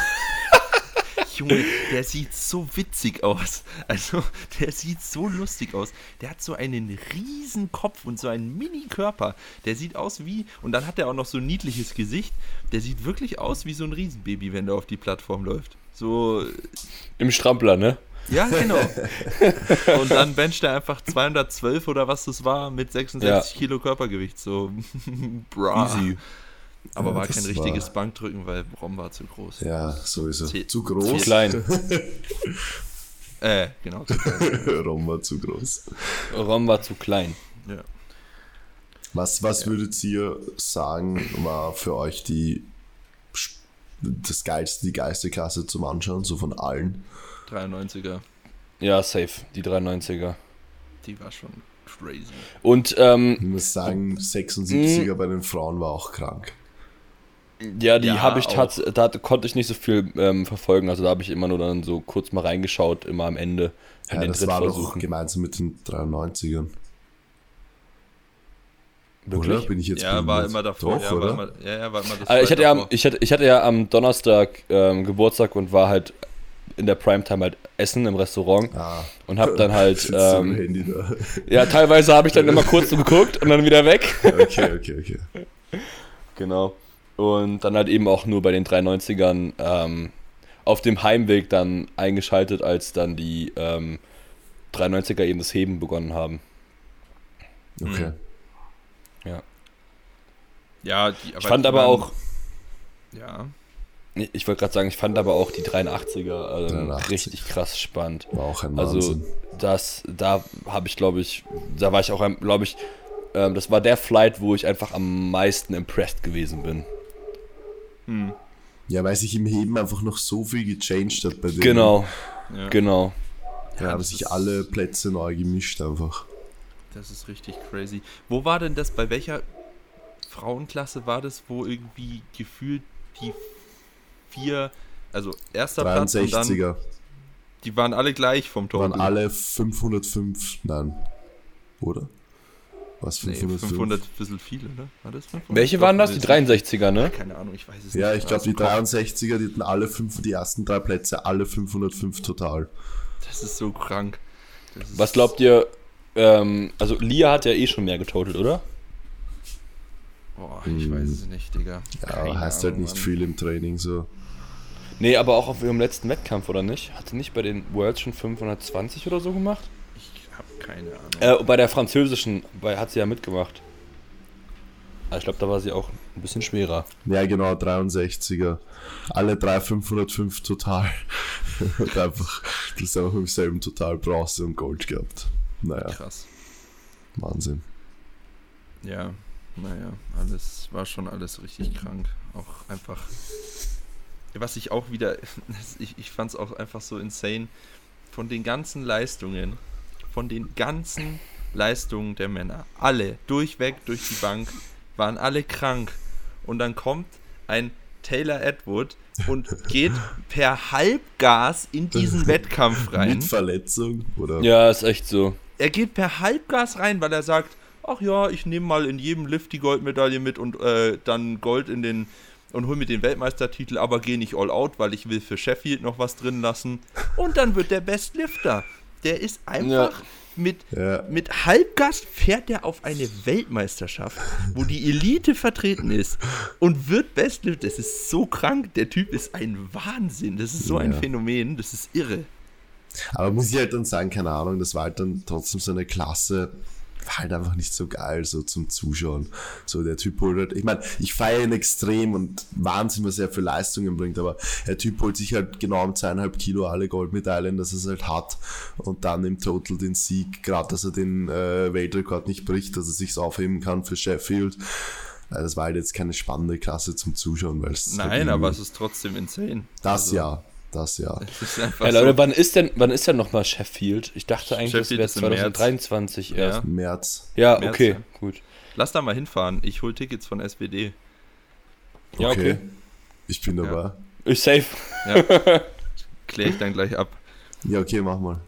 [SPEAKER 2] Junge, der sieht so witzig aus. Also, der sieht so lustig aus. Der hat so einen riesen Kopf und so einen Mini-Körper. Der sieht aus wie, und dann hat er auch noch so ein niedliches Gesicht. Der sieht wirklich aus wie so ein Riesenbaby, wenn der auf die Plattform läuft. So,
[SPEAKER 1] Im Strampler, ne?
[SPEAKER 2] ja, genau. Und dann bencht er einfach 212 oder was das war mit 66
[SPEAKER 1] Ja.
[SPEAKER 2] Kilo Körpergewicht. So, bra.
[SPEAKER 1] Easy.
[SPEAKER 2] Aber
[SPEAKER 3] Ja,
[SPEAKER 2] war kein
[SPEAKER 3] war-
[SPEAKER 2] richtiges Bankdrücken, weil Rom war zu groß.
[SPEAKER 3] Ja, sowieso.
[SPEAKER 2] Zu-
[SPEAKER 3] Zu
[SPEAKER 1] Zu
[SPEAKER 3] groß.
[SPEAKER 1] klein.
[SPEAKER 2] Äh, genau. Zu klein.
[SPEAKER 3] Rom war zu groß.
[SPEAKER 1] Rom war zu klein.
[SPEAKER 2] ja.
[SPEAKER 3] Was, was würdet ihr sagen, war für euch die das geilste, die geilste Klasse zum Anschauen, so von allen?
[SPEAKER 2] 93er,
[SPEAKER 1] Ja, safe. Die 390er.
[SPEAKER 2] die war schon crazy.
[SPEAKER 1] Und ähm,
[SPEAKER 3] Ich muss sagen, 76er bei den Frauen war auch krank.
[SPEAKER 1] Ja, die
[SPEAKER 2] Ja,
[SPEAKER 1] habe ich tats da konnte ich nicht so viel ähm, verfolgen. Also da habe ich immer nur dann so kurz mal reingeschaut, immer am Ende
[SPEAKER 3] Ja,
[SPEAKER 1] den
[SPEAKER 3] das war doch gemeinsam mit den 93ern.
[SPEAKER 1] Wirklich?
[SPEAKER 3] Oder? Bin ich jetzt
[SPEAKER 2] Ja, war immer davor.
[SPEAKER 3] Doch,
[SPEAKER 2] ja,
[SPEAKER 3] oder?
[SPEAKER 2] War immer, ja, ja, war immer das
[SPEAKER 1] Also ich, hatte ja, am-
[SPEAKER 2] davor.
[SPEAKER 1] ich, hatte, ich hatte ja am Donnerstag ähm, Geburtstag und war halt in der Primetime halt essen im Restaurant
[SPEAKER 3] ah,
[SPEAKER 1] und habe dann halt, ähm,
[SPEAKER 3] Handy da.
[SPEAKER 1] ja, teilweise habe ich dann immer kurz so geguckt und dann wieder weg.
[SPEAKER 3] Okay, okay, okay.
[SPEAKER 1] Genau. Und dann halt eben auch nur bei den 390ern ähm, auf dem Heimweg dann eingeschaltet, als dann die ähm, 390er eben das Heben begonnen haben.
[SPEAKER 3] Okay.
[SPEAKER 1] Ja.
[SPEAKER 2] Ja, die, aber
[SPEAKER 1] Ich fand
[SPEAKER 2] die
[SPEAKER 1] aber
[SPEAKER 2] waren-
[SPEAKER 1] auch,
[SPEAKER 2] Ja,
[SPEAKER 1] ich wollte gerade sagen, ich fand aber auch die 83er ähm,
[SPEAKER 3] 83.
[SPEAKER 1] richtig krass spannend.
[SPEAKER 3] War auch ein
[SPEAKER 1] Also
[SPEAKER 3] Wahnsinn.
[SPEAKER 1] das, da habe ich, glaube ich, da war ich auch, glaube ich, ähm, das war der Flight, wo ich einfach am meisten impressed gewesen bin.
[SPEAKER 2] Hm,
[SPEAKER 3] ja, weil sich im Heben einfach noch so viel gechanged hat bei denen.
[SPEAKER 1] Genau,
[SPEAKER 2] ja.
[SPEAKER 1] genau.
[SPEAKER 3] Da haben sich alle Plätze neu gemischt einfach.
[SPEAKER 2] Das ist richtig crazy. Wo war denn das, bei welcher Frauenklasse war das, wo irgendwie gefühlt die vier, also erster Platz und dann,
[SPEAKER 3] 63er
[SPEAKER 2] die waren alle gleich vom Tor.
[SPEAKER 3] waren alle 505, nein. Oder? Was,
[SPEAKER 2] Nee,
[SPEAKER 3] 505?
[SPEAKER 2] 500, bisschen viele, ne? War das 500?
[SPEAKER 1] Welche waren das? Die
[SPEAKER 2] nee,
[SPEAKER 1] 63er, ne?
[SPEAKER 2] Keine Ahnung, ich weiß es
[SPEAKER 3] Ja,
[SPEAKER 2] nicht.
[SPEAKER 3] ich glaube, die
[SPEAKER 2] Also,
[SPEAKER 3] 63er, die hatten alle fünf, die ersten drei Plätze, alle 505 total.
[SPEAKER 2] Das ist so krank. Das ist,
[SPEAKER 1] Was glaubt ihr, ähm, also Lia hat ja eh schon mehr getotelt, oder?
[SPEAKER 2] Boah, ich weiß es nicht, Digga.
[SPEAKER 3] Ja,
[SPEAKER 2] Keine
[SPEAKER 3] heißt halt
[SPEAKER 2] Ahnung,
[SPEAKER 3] nicht
[SPEAKER 2] Mann.
[SPEAKER 3] viel im Training so.
[SPEAKER 1] Nee, aber auch auf ihrem letzten Wettkampf, oder nicht? Hat sie nicht bei den Worlds schon 520 oder so gemacht?
[SPEAKER 2] Keine Ahnung.
[SPEAKER 1] Äh, bei der französischen bei, hat sie ja mitgemacht. Also ich glaube, da war sie auch ein bisschen schwerer.
[SPEAKER 3] Ja, genau, 63er. Alle drei 505 total. Und einfach, das haben im selben Total Bronze und Gold gehabt. Naja,
[SPEAKER 2] Krass.
[SPEAKER 3] Wahnsinn.
[SPEAKER 2] Ja, naja, alles war schon alles richtig krank. Auch einfach. Was ich auch wieder. Ich, ich fand es auch einfach so insane. Von den ganzen Leistungen, von den ganzen Leistungen der Männer, alle durchweg durch die Bank, waren alle krank. Und dann kommt ein Taylor Edward und geht per Halbgas in diesen Wettkampf rein
[SPEAKER 3] Mit Verletzung oder?
[SPEAKER 1] Ja, ist echt so.
[SPEAKER 2] er geht per Halbgas rein, weil er sagt, ach ja, ich nehme mal in jedem Lift die Goldmedaille mit und äh, dann Gold in den und hol mir den Weltmeistertitel, aber gehe nicht all out, weil ich will für Sheffield noch was drin lassen. Und dann wird der Best Lifter. Der ist einfach
[SPEAKER 1] Ja.
[SPEAKER 2] mit,
[SPEAKER 3] Ja.
[SPEAKER 2] mit Halbgas fährt er auf eine Weltmeisterschaft, wo die Elite vertreten ist und wird Bestlifter. Das ist so krank. Der Typ ist ein Wahnsinn. Das ist so ein
[SPEAKER 3] Ja.
[SPEAKER 2] Phänomen. Das ist irre.
[SPEAKER 3] Aber muss ich halt dann sagen, keine Ahnung, das war halt dann trotzdem so eine Klasse. Halt einfach nicht so geil, so zum Zuschauen. So der Typ holt halt, ich meine, ich feiere ihn extrem und Wahnsinn, was er für Leistungen bringt, aber der Typ holt sich halt genau um zweieinhalb Kilo alle Goldmedaillen, dass er es halt hat und dann im Total den Sieg, gerade dass er den äh, Weltrekord nicht bricht, dass er sich's aufheben kann für Sheffield. Äh, Das war halt jetzt keine spannende Klasse zum Zuschauen, weil es halt
[SPEAKER 2] Nein,
[SPEAKER 3] irgendwie-
[SPEAKER 2] aber es ist trotzdem insane.
[SPEAKER 3] das
[SPEAKER 2] Also,
[SPEAKER 3] ja, das ja.
[SPEAKER 2] Einfach
[SPEAKER 1] Ja, Leute,
[SPEAKER 2] so,
[SPEAKER 1] wann ist denn, wann ist denn nochmal Sheffield? Ich dachte eigentlich,
[SPEAKER 2] Sheffield
[SPEAKER 1] das wäre
[SPEAKER 2] im März.
[SPEAKER 1] 2023 erst.
[SPEAKER 3] Im März.
[SPEAKER 1] Ja,
[SPEAKER 2] März,
[SPEAKER 1] okay,
[SPEAKER 2] ja.
[SPEAKER 1] gut.
[SPEAKER 2] lass da mal hinfahren. Ich hol Tickets von SPD.
[SPEAKER 1] Ja, okay.
[SPEAKER 3] Ich bin dabei.
[SPEAKER 1] Ich safe.
[SPEAKER 2] Ja. Klär ich dann gleich ab.
[SPEAKER 3] Ja, okay, mach mal.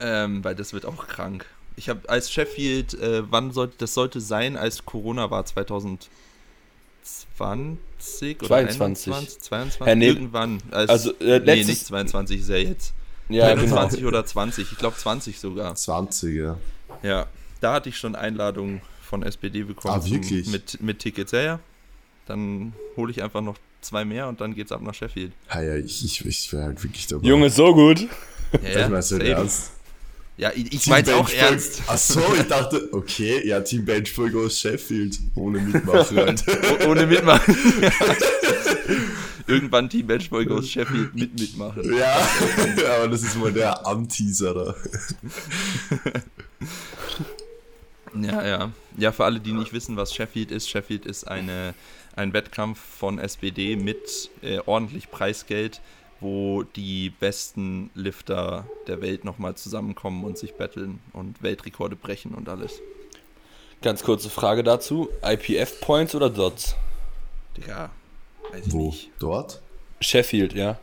[SPEAKER 2] Ähm, weil das wird auch krank. Ich habe als Sheffield, äh, wann sollte das sollte sein, als Corona war 2020 oder
[SPEAKER 1] 22.
[SPEAKER 2] 21, 22
[SPEAKER 1] Ja, nee.
[SPEAKER 2] irgendwann. Als,
[SPEAKER 1] Also, äh,
[SPEAKER 2] nee, nicht 22 ist ja jetzt.
[SPEAKER 1] Ja, genau.
[SPEAKER 2] 21 oder 20, ich glaube 20 sogar.
[SPEAKER 3] 20, ja.
[SPEAKER 2] Ja, da hatte ich schon Einladungen von SPD bekommen.
[SPEAKER 3] Ah,
[SPEAKER 2] zum-
[SPEAKER 3] wirklich?
[SPEAKER 2] Mit, mit Tickets, ja, ja. Dann hole ich einfach noch zwei mehr und dann geht's ab nach Sheffield.
[SPEAKER 3] Ja, ja, ich, ich, ich wäre halt wirklich dabei.
[SPEAKER 1] Junge, so gut.
[SPEAKER 2] Ja,
[SPEAKER 3] halt
[SPEAKER 2] safe.
[SPEAKER 3] ernst.
[SPEAKER 2] Ja ich, ich mein's auch
[SPEAKER 3] Benchburg-
[SPEAKER 2] ernst.
[SPEAKER 3] Ach so, ich dachte, okay, ja, Team Benchburg aus Sheffield. Ohne Mitmachen halt.
[SPEAKER 2] Oh- Ohne mitmachen. Irgendwann Team Matchboy aus Sheffield mit mitmachen.
[SPEAKER 3] ja, aber das ist mal der Anteaserer.
[SPEAKER 2] Ja, ja. Ja, für alle, die nicht wissen, was Sheffield ist, Sheffield ist eine, ein Wettkampf von SPD mit äh, ordentlich Preisgeld, wo die besten Lifter der Welt nochmal zusammenkommen und sich battlen und Weltrekorde brechen und alles.
[SPEAKER 1] Ganz kurze Frage dazu. IPF-Points oder Dots?
[SPEAKER 2] Digga, weiß ich
[SPEAKER 3] Wo?
[SPEAKER 2] nicht.
[SPEAKER 3] Dort?
[SPEAKER 1] Sheffield, ja.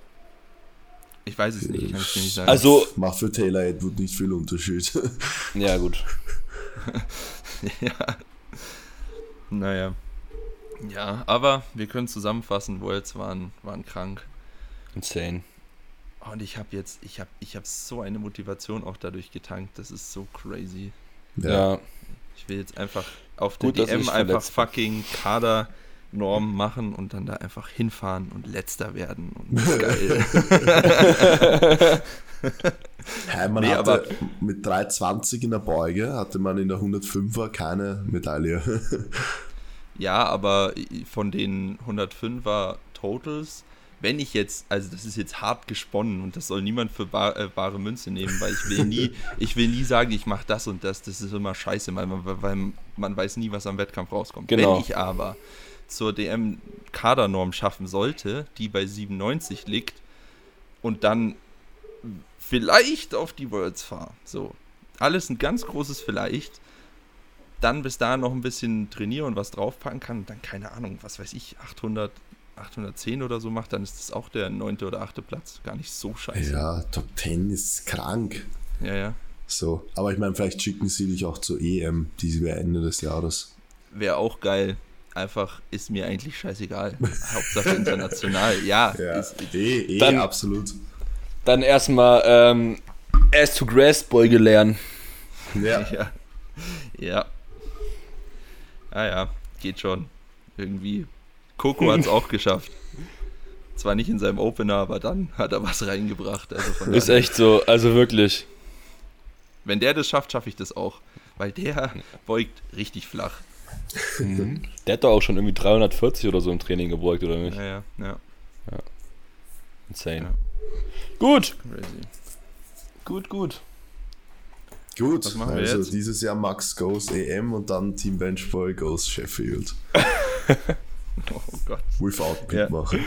[SPEAKER 2] Ich weiß es nicht, kann ich dir nicht sagen.
[SPEAKER 1] Also,
[SPEAKER 3] Macht für Taylor Edward nicht viel Unterschied.
[SPEAKER 1] ja gut.
[SPEAKER 2] ja. Naja. Ja, aber wir können zusammenfassen, Worlds waren, waren krank.
[SPEAKER 1] Insane.
[SPEAKER 2] Und ich habe jetzt, ich habe ich hab so eine Motivation auch dadurch getankt. Das ist so crazy.
[SPEAKER 1] Ja.
[SPEAKER 2] Ich will jetzt einfach auf der
[SPEAKER 1] Gut,
[SPEAKER 2] DM einfach fucking Kadernorm machen und dann da einfach hinfahren und letzter werden. Und geil.
[SPEAKER 3] Hey, man
[SPEAKER 2] Nee,
[SPEAKER 3] hatte
[SPEAKER 2] aber-
[SPEAKER 3] mit 320 in der Beuge hatte man in der 105er keine Medaille.
[SPEAKER 2] ja, aber von den 105er Totals, wenn ich jetzt, also das ist jetzt hart gesponnen und das soll niemand für bar, äh, bare Münze nehmen, weil ich will nie, ich will nie sagen, ich mache das und das. Das ist immer scheiße, weil man, weil man weiß nie, was am Wettkampf rauskommt.
[SPEAKER 1] Genau.
[SPEAKER 2] Wenn ich aber zur DM Kadernorm schaffen sollte, die bei 97 liegt und dann vielleicht auf die Worlds fahre. So. Alles ein ganz großes Vielleicht. Dann bis dahin noch ein bisschen trainiere und was draufpacken kann und dann keine Ahnung, was weiß ich, 800, 810 oder so macht, dann ist das auch der neunte oder achte Platz. Gar nicht so scheiße.
[SPEAKER 3] ja, Top 10 ist krank.
[SPEAKER 2] ja. ja.
[SPEAKER 3] So, aber ich meine, vielleicht schicken sie dich auch zur EM, die wäre Ende des Jahres.
[SPEAKER 2] Wäre auch geil. Einfach ist mir eigentlich scheißegal. Hauptsache international. Ja, ist,
[SPEAKER 3] eh, eh,
[SPEAKER 1] Dann-
[SPEAKER 3] absolut.
[SPEAKER 1] Dann erstmal ähm, Ass to Grass Beuge lernen.
[SPEAKER 3] Ja,
[SPEAKER 2] ja. Ja. Ah ja, geht schon. Irgendwie. Coco hat es auch geschafft. Zwar nicht in seinem Opener, aber dann hat er was reingebracht. Also von
[SPEAKER 1] Ist echt so, also wirklich.
[SPEAKER 2] wenn der das schafft, schaffe ich das auch. Weil der beugt richtig flach.
[SPEAKER 1] Der hat doch auch schon irgendwie 340 oder so im Training gebeugt, oder nicht?
[SPEAKER 2] Ja, ja, ja.
[SPEAKER 1] Insane.
[SPEAKER 2] Ja.
[SPEAKER 1] Gut,
[SPEAKER 2] Crazy.
[SPEAKER 1] gut, gut.
[SPEAKER 3] gut.
[SPEAKER 2] Was machen wir
[SPEAKER 3] also
[SPEAKER 2] jetzt?
[SPEAKER 3] dieses Jahr Max goes EM und dann Team Benchboy goes Sheffield.
[SPEAKER 2] Oh Gott.
[SPEAKER 3] Without
[SPEAKER 2] Ja.
[SPEAKER 3] mitmachen.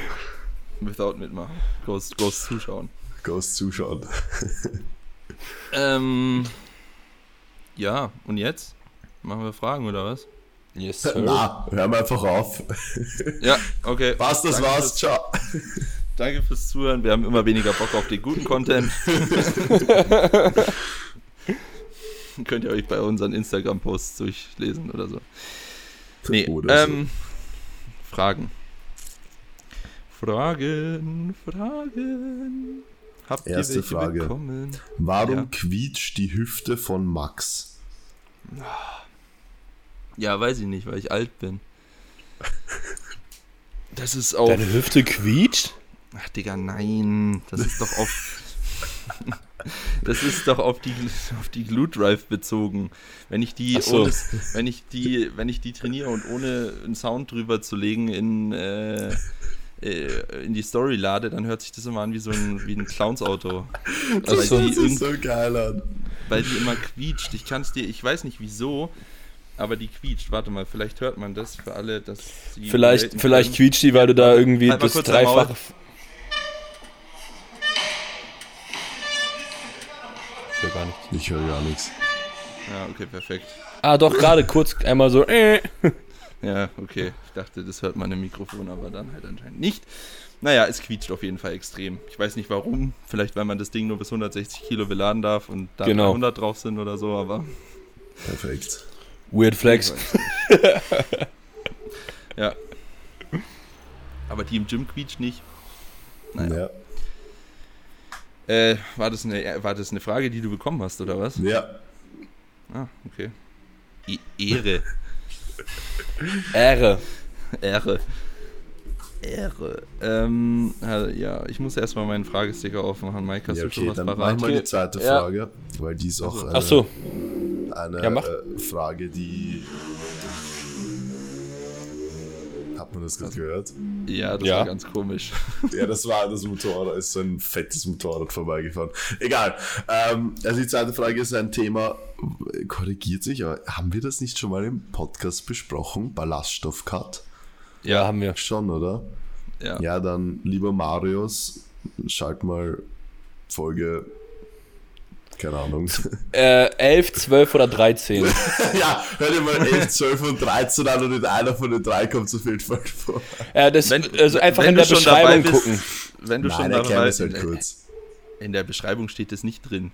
[SPEAKER 2] Without mitmachen. Goes, goes zuschauen.
[SPEAKER 3] Goes zuschauen.
[SPEAKER 2] Ähm. Ja, und jetzt? Machen wir Fragen oder was?
[SPEAKER 1] Yes, sir.
[SPEAKER 3] Na, hören wir einfach auf.
[SPEAKER 2] Ja, okay.
[SPEAKER 3] Was, das
[SPEAKER 2] Danke
[SPEAKER 3] war's.
[SPEAKER 2] Fürs,
[SPEAKER 3] Ciao.
[SPEAKER 2] danke fürs Zuhören. Wir haben immer weniger Bock auf den guten Content. Könnt ihr euch bei unseren Instagram-Posts durchlesen oder so. Nee,
[SPEAKER 3] Oder so.
[SPEAKER 2] Fragen. Fragen, Fragen. Habt ihr
[SPEAKER 3] Erste
[SPEAKER 2] welche
[SPEAKER 3] Frage.
[SPEAKER 2] bekommen?
[SPEAKER 3] Warum
[SPEAKER 2] ja.
[SPEAKER 3] quietscht die Hüfte von Max?
[SPEAKER 2] Ja, weiß ich nicht, weil ich alt bin. Das ist auch.
[SPEAKER 1] Deine Hüfte quietscht?
[SPEAKER 2] Ach, Digga, nein. Das ist doch auf. Das ist doch auf die, auf die Glue Drive bezogen. Wenn ich die,
[SPEAKER 1] so.
[SPEAKER 2] ohne, wenn ich die, wenn ich die trainiere und ohne einen Sound drüber zu legen in, äh, äh, in die Story lade, dann hört sich das immer an wie so ein, wie ein Clowns-Auto. Weil,
[SPEAKER 3] Das hört
[SPEAKER 2] die
[SPEAKER 3] sich so geil an.
[SPEAKER 2] weil die immer quietscht. Ich kann es dir, ich weiß nicht wieso, aber die quietscht. Warte mal, vielleicht hört man das für alle, dass sie
[SPEAKER 1] Vielleicht, vielleicht quietscht die, weil du da irgendwie
[SPEAKER 2] Halt
[SPEAKER 1] das. Dreifache. Gar nichts.
[SPEAKER 3] Ich höre gar nichts.
[SPEAKER 2] Ja, okay, perfekt.
[SPEAKER 1] Ah, doch, gerade kurz einmal so. Äh.
[SPEAKER 2] Ja, okay. Ich dachte, das hört man im Mikrofon, aber dann halt anscheinend nicht. Naja, es quietscht auf jeden Fall extrem. Ich weiß nicht warum. Vielleicht, weil man das Ding nur bis 160 Kilo beladen darf und da
[SPEAKER 1] Genau.
[SPEAKER 2] 100 drauf sind oder so, aber.
[SPEAKER 3] Perfekt.
[SPEAKER 1] Weird Flex.
[SPEAKER 2] Ja. Aber die im Gym quietscht nicht. Naja.
[SPEAKER 3] Ja.
[SPEAKER 2] Äh, war das, eine, war das eine Frage, die du bekommen hast, oder was?
[SPEAKER 3] ja.
[SPEAKER 2] Ah, okay. E Ehre.
[SPEAKER 1] Ehre.
[SPEAKER 2] Ehre. Ehre. Ähm, äh, ja, ich muss erstmal meinen Fragesticker aufmachen. Mike, hast
[SPEAKER 3] Ja,
[SPEAKER 2] du schon
[SPEAKER 3] okay,
[SPEAKER 2] was
[SPEAKER 3] dann
[SPEAKER 2] parat?
[SPEAKER 3] machen wir die zweite
[SPEAKER 1] Ja.
[SPEAKER 3] Frage, weil die ist auch eine,
[SPEAKER 1] Ach so.
[SPEAKER 3] eine
[SPEAKER 1] Ja, mach.
[SPEAKER 3] äh, Frage, die. Hat man das gerade gehört?
[SPEAKER 2] Ja, das
[SPEAKER 1] Ja.
[SPEAKER 2] war ganz komisch.
[SPEAKER 3] Ja, das war das Motorrad, ist so ein fettes Motorrad vorbeigefahren. Egal. Ähm, also die zweite Frage ist ein Thema, korrigiert sich, aber haben wir das nicht schon mal im Podcast besprochen? Ballaststoffcut?
[SPEAKER 1] Ja, haben wir.
[SPEAKER 3] Schon, oder?
[SPEAKER 2] Ja.
[SPEAKER 3] Ja, dann lieber Marius, schalt mal Folge, keine Ahnung.
[SPEAKER 1] Äh, 11, 12 oder 13.
[SPEAKER 3] ja, hör dir mal 11, 12 und 13 an und in einer von den drei kommt so viel falsch vor.
[SPEAKER 1] Äh, das,
[SPEAKER 2] Wenn,
[SPEAKER 1] also einfach
[SPEAKER 2] wenn
[SPEAKER 1] in
[SPEAKER 2] du
[SPEAKER 1] der
[SPEAKER 2] schon dabei
[SPEAKER 1] Beschreibung
[SPEAKER 2] bist,
[SPEAKER 1] gucken.
[SPEAKER 2] Wenn du schon
[SPEAKER 3] Nein, erklär
[SPEAKER 2] dabei
[SPEAKER 3] das halt kurz.
[SPEAKER 2] In der Beschreibung steht es nicht drin.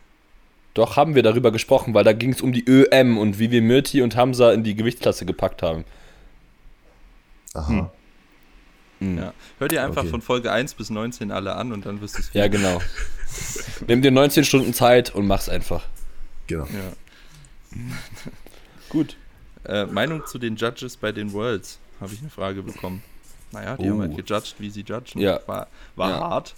[SPEAKER 1] Doch, haben wir darüber gesprochen, weil da ging es um die ÖM und wie wir Myrti und Hamza in die Gewichtsklasse gepackt haben.
[SPEAKER 3] Aha.
[SPEAKER 2] Ja. Hör dir einfach
[SPEAKER 3] Okay.
[SPEAKER 2] von Folge 1 bis 19 alle an und dann wirst du es
[SPEAKER 1] Ja, genau. Nimm dir 19 Stunden Zeit und mach's einfach.
[SPEAKER 3] Genau.
[SPEAKER 2] Ja.
[SPEAKER 1] Gut.
[SPEAKER 2] Äh, Meinung zu den Judges bei den Worlds habe ich eine Frage bekommen. Naja, die
[SPEAKER 3] Oh.
[SPEAKER 2] haben halt gejudged, wie sie judgen.
[SPEAKER 1] Ja.
[SPEAKER 2] War, war
[SPEAKER 1] Ja.
[SPEAKER 2] hart,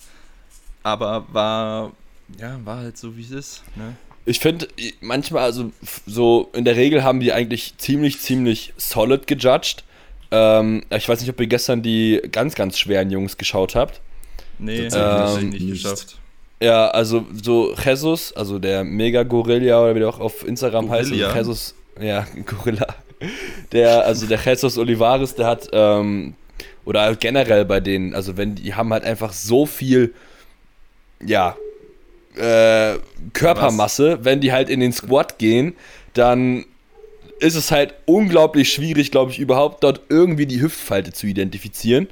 [SPEAKER 2] aber war, ja, war halt so, wie es ist. Ne?
[SPEAKER 1] Ich finde, manchmal, also so in der Regel haben die eigentlich ziemlich, ziemlich solid gejudged. Ähm, ich weiß nicht, ob ihr gestern die ganz, ganz schweren Jungs geschaut habt.
[SPEAKER 2] Nee,
[SPEAKER 3] Tatsächlich
[SPEAKER 2] hab ich nicht,
[SPEAKER 3] nicht.
[SPEAKER 2] geschafft.
[SPEAKER 1] Ja, also so Jesus, also der Mega Gorilla oder wie der auch auf Instagram heißt,
[SPEAKER 2] Gorilla?
[SPEAKER 1] also Jesus, ja, Gorilla. Der, also der Jesus Olivares, der hat, ähm, oder generell bei denen, also wenn die haben halt einfach so viel, ja, äh, Körpermasse, wenn die halt in den Squat gehen, dann ist es halt unglaublich schwierig, glaube ich, überhaupt dort irgendwie die Hüftfalte zu identifizieren.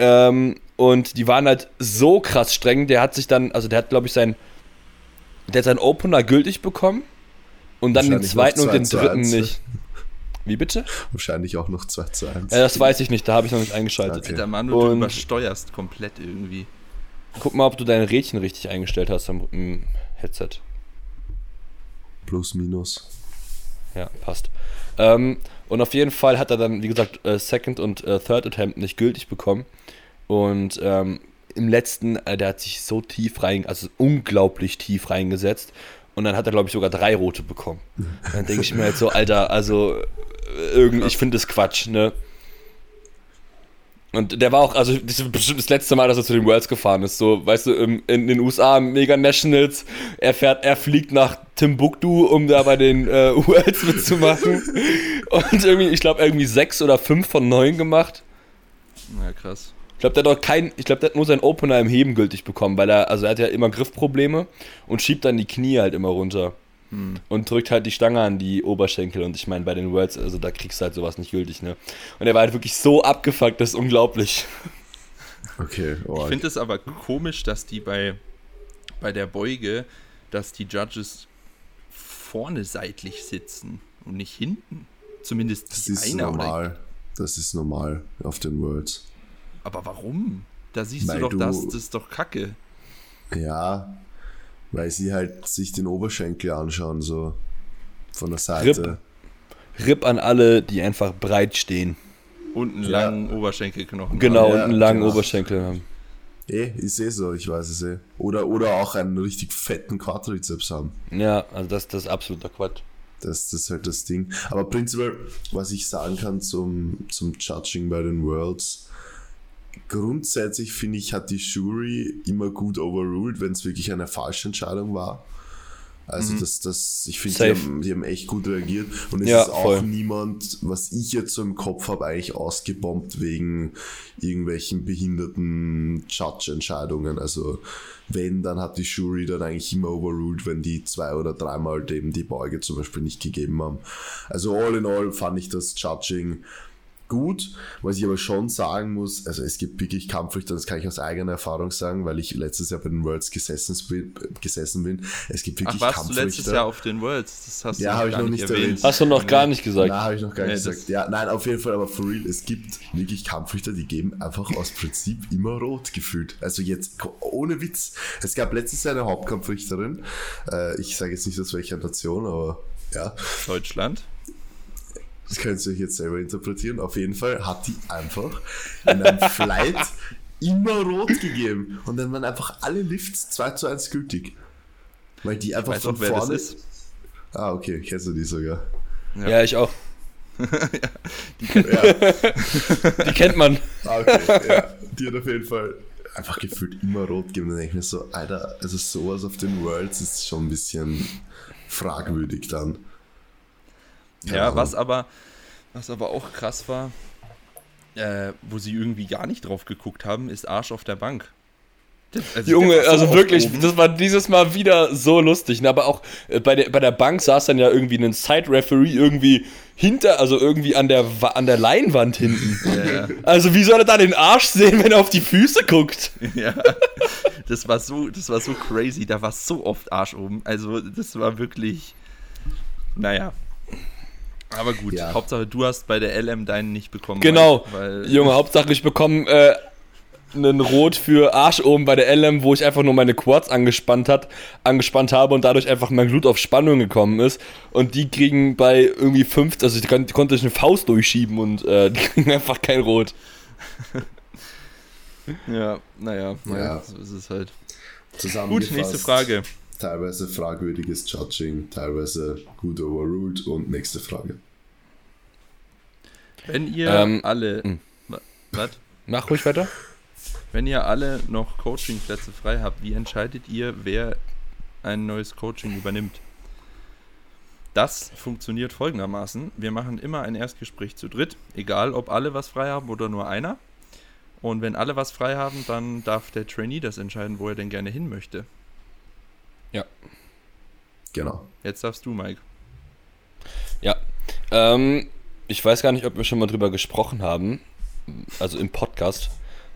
[SPEAKER 1] Ähm, und die waren halt so krass streng. Der hat sich dann, also der hat, glaube ich, sein, der hat seinen Opener gültig bekommen und dann den zweiten und den
[SPEAKER 3] 2 zu
[SPEAKER 1] dritten
[SPEAKER 3] 1.
[SPEAKER 1] nicht. Wie bitte?
[SPEAKER 3] Wahrscheinlich auch noch 2 zu 1.
[SPEAKER 1] Ja, das weiß ich nicht, da habe ich noch nicht eingeschaltet.
[SPEAKER 3] Okay.
[SPEAKER 2] Der Mann, du übersteuerst komplett irgendwie.
[SPEAKER 1] Guck mal, ob du deine Rädchen richtig eingestellt hast am im Headset.
[SPEAKER 3] Plus, minus.
[SPEAKER 1] Ja, passt. Ähm, und auf jeden Fall hat er dann, wie gesagt, äh, Second und äh, Third Attempt nicht gültig bekommen. Und ähm, im letzten, äh, der hat sich so tief rein, also unglaublich tief reingesetzt. Und dann hat er, glaube ich, sogar drei rote bekommen. Und dann denke ich mir halt so, Alter, also äh, irgend, ich finde das Quatsch, ne? Und der war auch, also das ist bestimmt das letzte Mal, dass er zu den Worlds gefahren ist. So, weißt du, im, in den USA Mega Nationals, er fährt, er fliegt nach Timbuktu, um da bei den äh, Worlds mitzumachen. Und irgendwie, ich glaube, irgendwie sechs oder fünf von neun gemacht.
[SPEAKER 2] Ja, krass.
[SPEAKER 1] Ich glaube, der hat doch kein, ich glaube, der hat nur seinen Opener im Heben gültig bekommen, weil er, also er hat ja immer Griffprobleme und schiebt dann die Knie halt immer runter. Und drückt halt die Stange an die Oberschenkel. Und ich meine, bei den Worlds, also da kriegst du halt sowas nicht gültig, ne? Und er war halt wirklich so abgefuckt, das ist unglaublich.
[SPEAKER 3] Okay, oh,
[SPEAKER 2] Ich finde es aber komisch, dass die bei, bei der Beuge, dass die Judges vorne seitlich sitzen und nicht hinten. Zumindest
[SPEAKER 3] das ist
[SPEAKER 2] eine oder
[SPEAKER 3] normal. Das ist normal auf den Worlds.
[SPEAKER 2] Aber warum? Da siehst
[SPEAKER 3] Weil
[SPEAKER 2] du doch
[SPEAKER 3] du-
[SPEAKER 2] das, das ist doch Kacke.
[SPEAKER 3] Ja, weil sie halt sich den Oberschenkel anschauen, so von der Seite.
[SPEAKER 1] Rip an alle, die einfach breit stehen.
[SPEAKER 2] Und einen
[SPEAKER 3] Ja.
[SPEAKER 2] langen Oberschenkelknochen.
[SPEAKER 1] Genau,
[SPEAKER 3] Ja,
[SPEAKER 1] und einen langen
[SPEAKER 3] genau.
[SPEAKER 1] Oberschenkel haben.
[SPEAKER 3] Eh, ich sehe so, ich weiß es eh. Oder, oder auch einen richtig fetten Quadrizeps haben.
[SPEAKER 1] Ja, also das, das ist absoluter Quatsch.
[SPEAKER 3] Das, das ist halt das Ding. Aber prinzipiell, was ich sagen kann zum, zum Judging bei den Worlds, grundsätzlich finde ich, hat die Jury immer gut overruled, wenn es wirklich eine falsche Entscheidung war. Also das, das, ich finde, die die haben echt gut reagiert und es
[SPEAKER 1] Ja,
[SPEAKER 3] ist auch
[SPEAKER 1] voll.
[SPEAKER 3] niemand, was ich jetzt so im Kopf habe, eigentlich ausgebombt wegen irgendwelchen behinderten Judge-Entscheidungen. Also wenn, dann hat die Jury dann eigentlich immer overruled, wenn die zwei oder dreimal dem die Beuge zum Beispiel nicht gegeben haben. Also all in all fand ich das Judging gut. Was ich aber schon sagen muss, also es gibt wirklich Kampfrichter, das kann ich aus eigener Erfahrung sagen, weil ich letztes Jahr bei den Worlds gesessen bin. Gesessen bin. Es gibt
[SPEAKER 2] Ach,
[SPEAKER 3] wirklich
[SPEAKER 2] warst du
[SPEAKER 3] Kampfrichter.
[SPEAKER 2] letztes Jahr auf den Worlds? Das hast
[SPEAKER 3] Ja,
[SPEAKER 2] du
[SPEAKER 3] hab ich
[SPEAKER 2] gar
[SPEAKER 3] noch
[SPEAKER 2] nicht erwähnt.
[SPEAKER 3] erwähnt.
[SPEAKER 1] Hast du noch gar nicht gesagt.
[SPEAKER 3] Nein, habe ich noch gar
[SPEAKER 2] Nee,
[SPEAKER 3] nicht
[SPEAKER 2] das-
[SPEAKER 3] gesagt. Ja, nein, auf jeden Fall, aber for real, es gibt wirklich Kampfrichter, die geben einfach aus Prinzip immer rot gefühlt. Also jetzt ohne Witz. Es gab letztes Jahr eine Hauptkampfrichterin. Äh, ich sage jetzt nicht aus welcher Nation, aber ja.
[SPEAKER 2] Deutschland.
[SPEAKER 3] Das könnt ihr euch jetzt selber interpretieren. Auf jeden Fall hat die einfach in einem Flight immer rot gegeben. Und dann waren einfach alle Lifts 2 zu 1 gültig. Weil die einfach
[SPEAKER 2] Weiß
[SPEAKER 3] von
[SPEAKER 2] auch,
[SPEAKER 3] vorne.
[SPEAKER 2] ist.
[SPEAKER 3] Ah, okay, kennst du die sogar.
[SPEAKER 1] Ja, ich auch.
[SPEAKER 3] Ja,
[SPEAKER 1] Die kennt man.
[SPEAKER 3] ah, okay, ja. Die hat auf jeden Fall einfach gefühlt immer rot gegeben. Und dann denke ich mir so, Alter, also sowas auf den Worlds ist schon ein bisschen fragwürdig dann.
[SPEAKER 2] Ja,
[SPEAKER 3] Ahnung.
[SPEAKER 2] was aber, was aber auch krass war, äh, wo sie irgendwie gar nicht drauf geguckt haben, ist Arsch auf der Bank. Also
[SPEAKER 1] Junge,
[SPEAKER 2] so
[SPEAKER 1] also wirklich,
[SPEAKER 2] oben.
[SPEAKER 1] das war dieses Mal wieder so lustig. Ne? Aber auch äh, bei, der, bei der Bank saß dann ja irgendwie ein Side-Referee irgendwie hinter, also irgendwie an der, an der Leinwand hinten.
[SPEAKER 2] Ja.
[SPEAKER 1] Also wie soll er da den Arsch sehen, wenn er auf die Füße guckt?
[SPEAKER 2] Ja, das war so, das war so crazy. Da war so oft Arsch oben. Also das war wirklich, naja. Aber gut,
[SPEAKER 3] Ja.
[SPEAKER 2] Hauptsache du hast bei der LM deinen nicht bekommen.
[SPEAKER 1] Genau.
[SPEAKER 2] Weil, weil
[SPEAKER 1] Junge, Hauptsache ich bekomme äh, einen Rot für Arsch oben bei der LM, wo ich einfach nur meine Quads angespannt hat, angespannt habe und dadurch einfach mein Glut auf Spannung gekommen ist. Und die kriegen bei irgendwie fünf, also ich kon- die konnte ich eine Faust durchschieben und äh, die kriegen einfach kein Rot.
[SPEAKER 2] Ja, naja,
[SPEAKER 3] Ja.
[SPEAKER 2] so ist es halt. Gut, nächste Frage.
[SPEAKER 3] Teilweise fragwürdiges Judging, teilweise gut overruled und nächste Frage.
[SPEAKER 2] Wenn ihr
[SPEAKER 1] Ähm,
[SPEAKER 2] alle. Wa- Was?
[SPEAKER 1] Mach ruhig weiter.
[SPEAKER 2] Wenn ihr alle noch Coachingplätze frei habt, wie entscheidet ihr, wer ein neues Coaching übernimmt? Das funktioniert folgendermaßen. Wir machen immer ein Erstgespräch zu dritt, egal ob alle was frei haben oder nur einer. Und wenn alle was frei haben, dann darf der Trainee das entscheiden, wo er denn gerne hin möchte.
[SPEAKER 3] Genau.
[SPEAKER 2] Jetzt darfst du, Mike.
[SPEAKER 1] Ja. Ähm, ich weiß gar nicht, ob wir schon mal drüber gesprochen haben. Also im Podcast.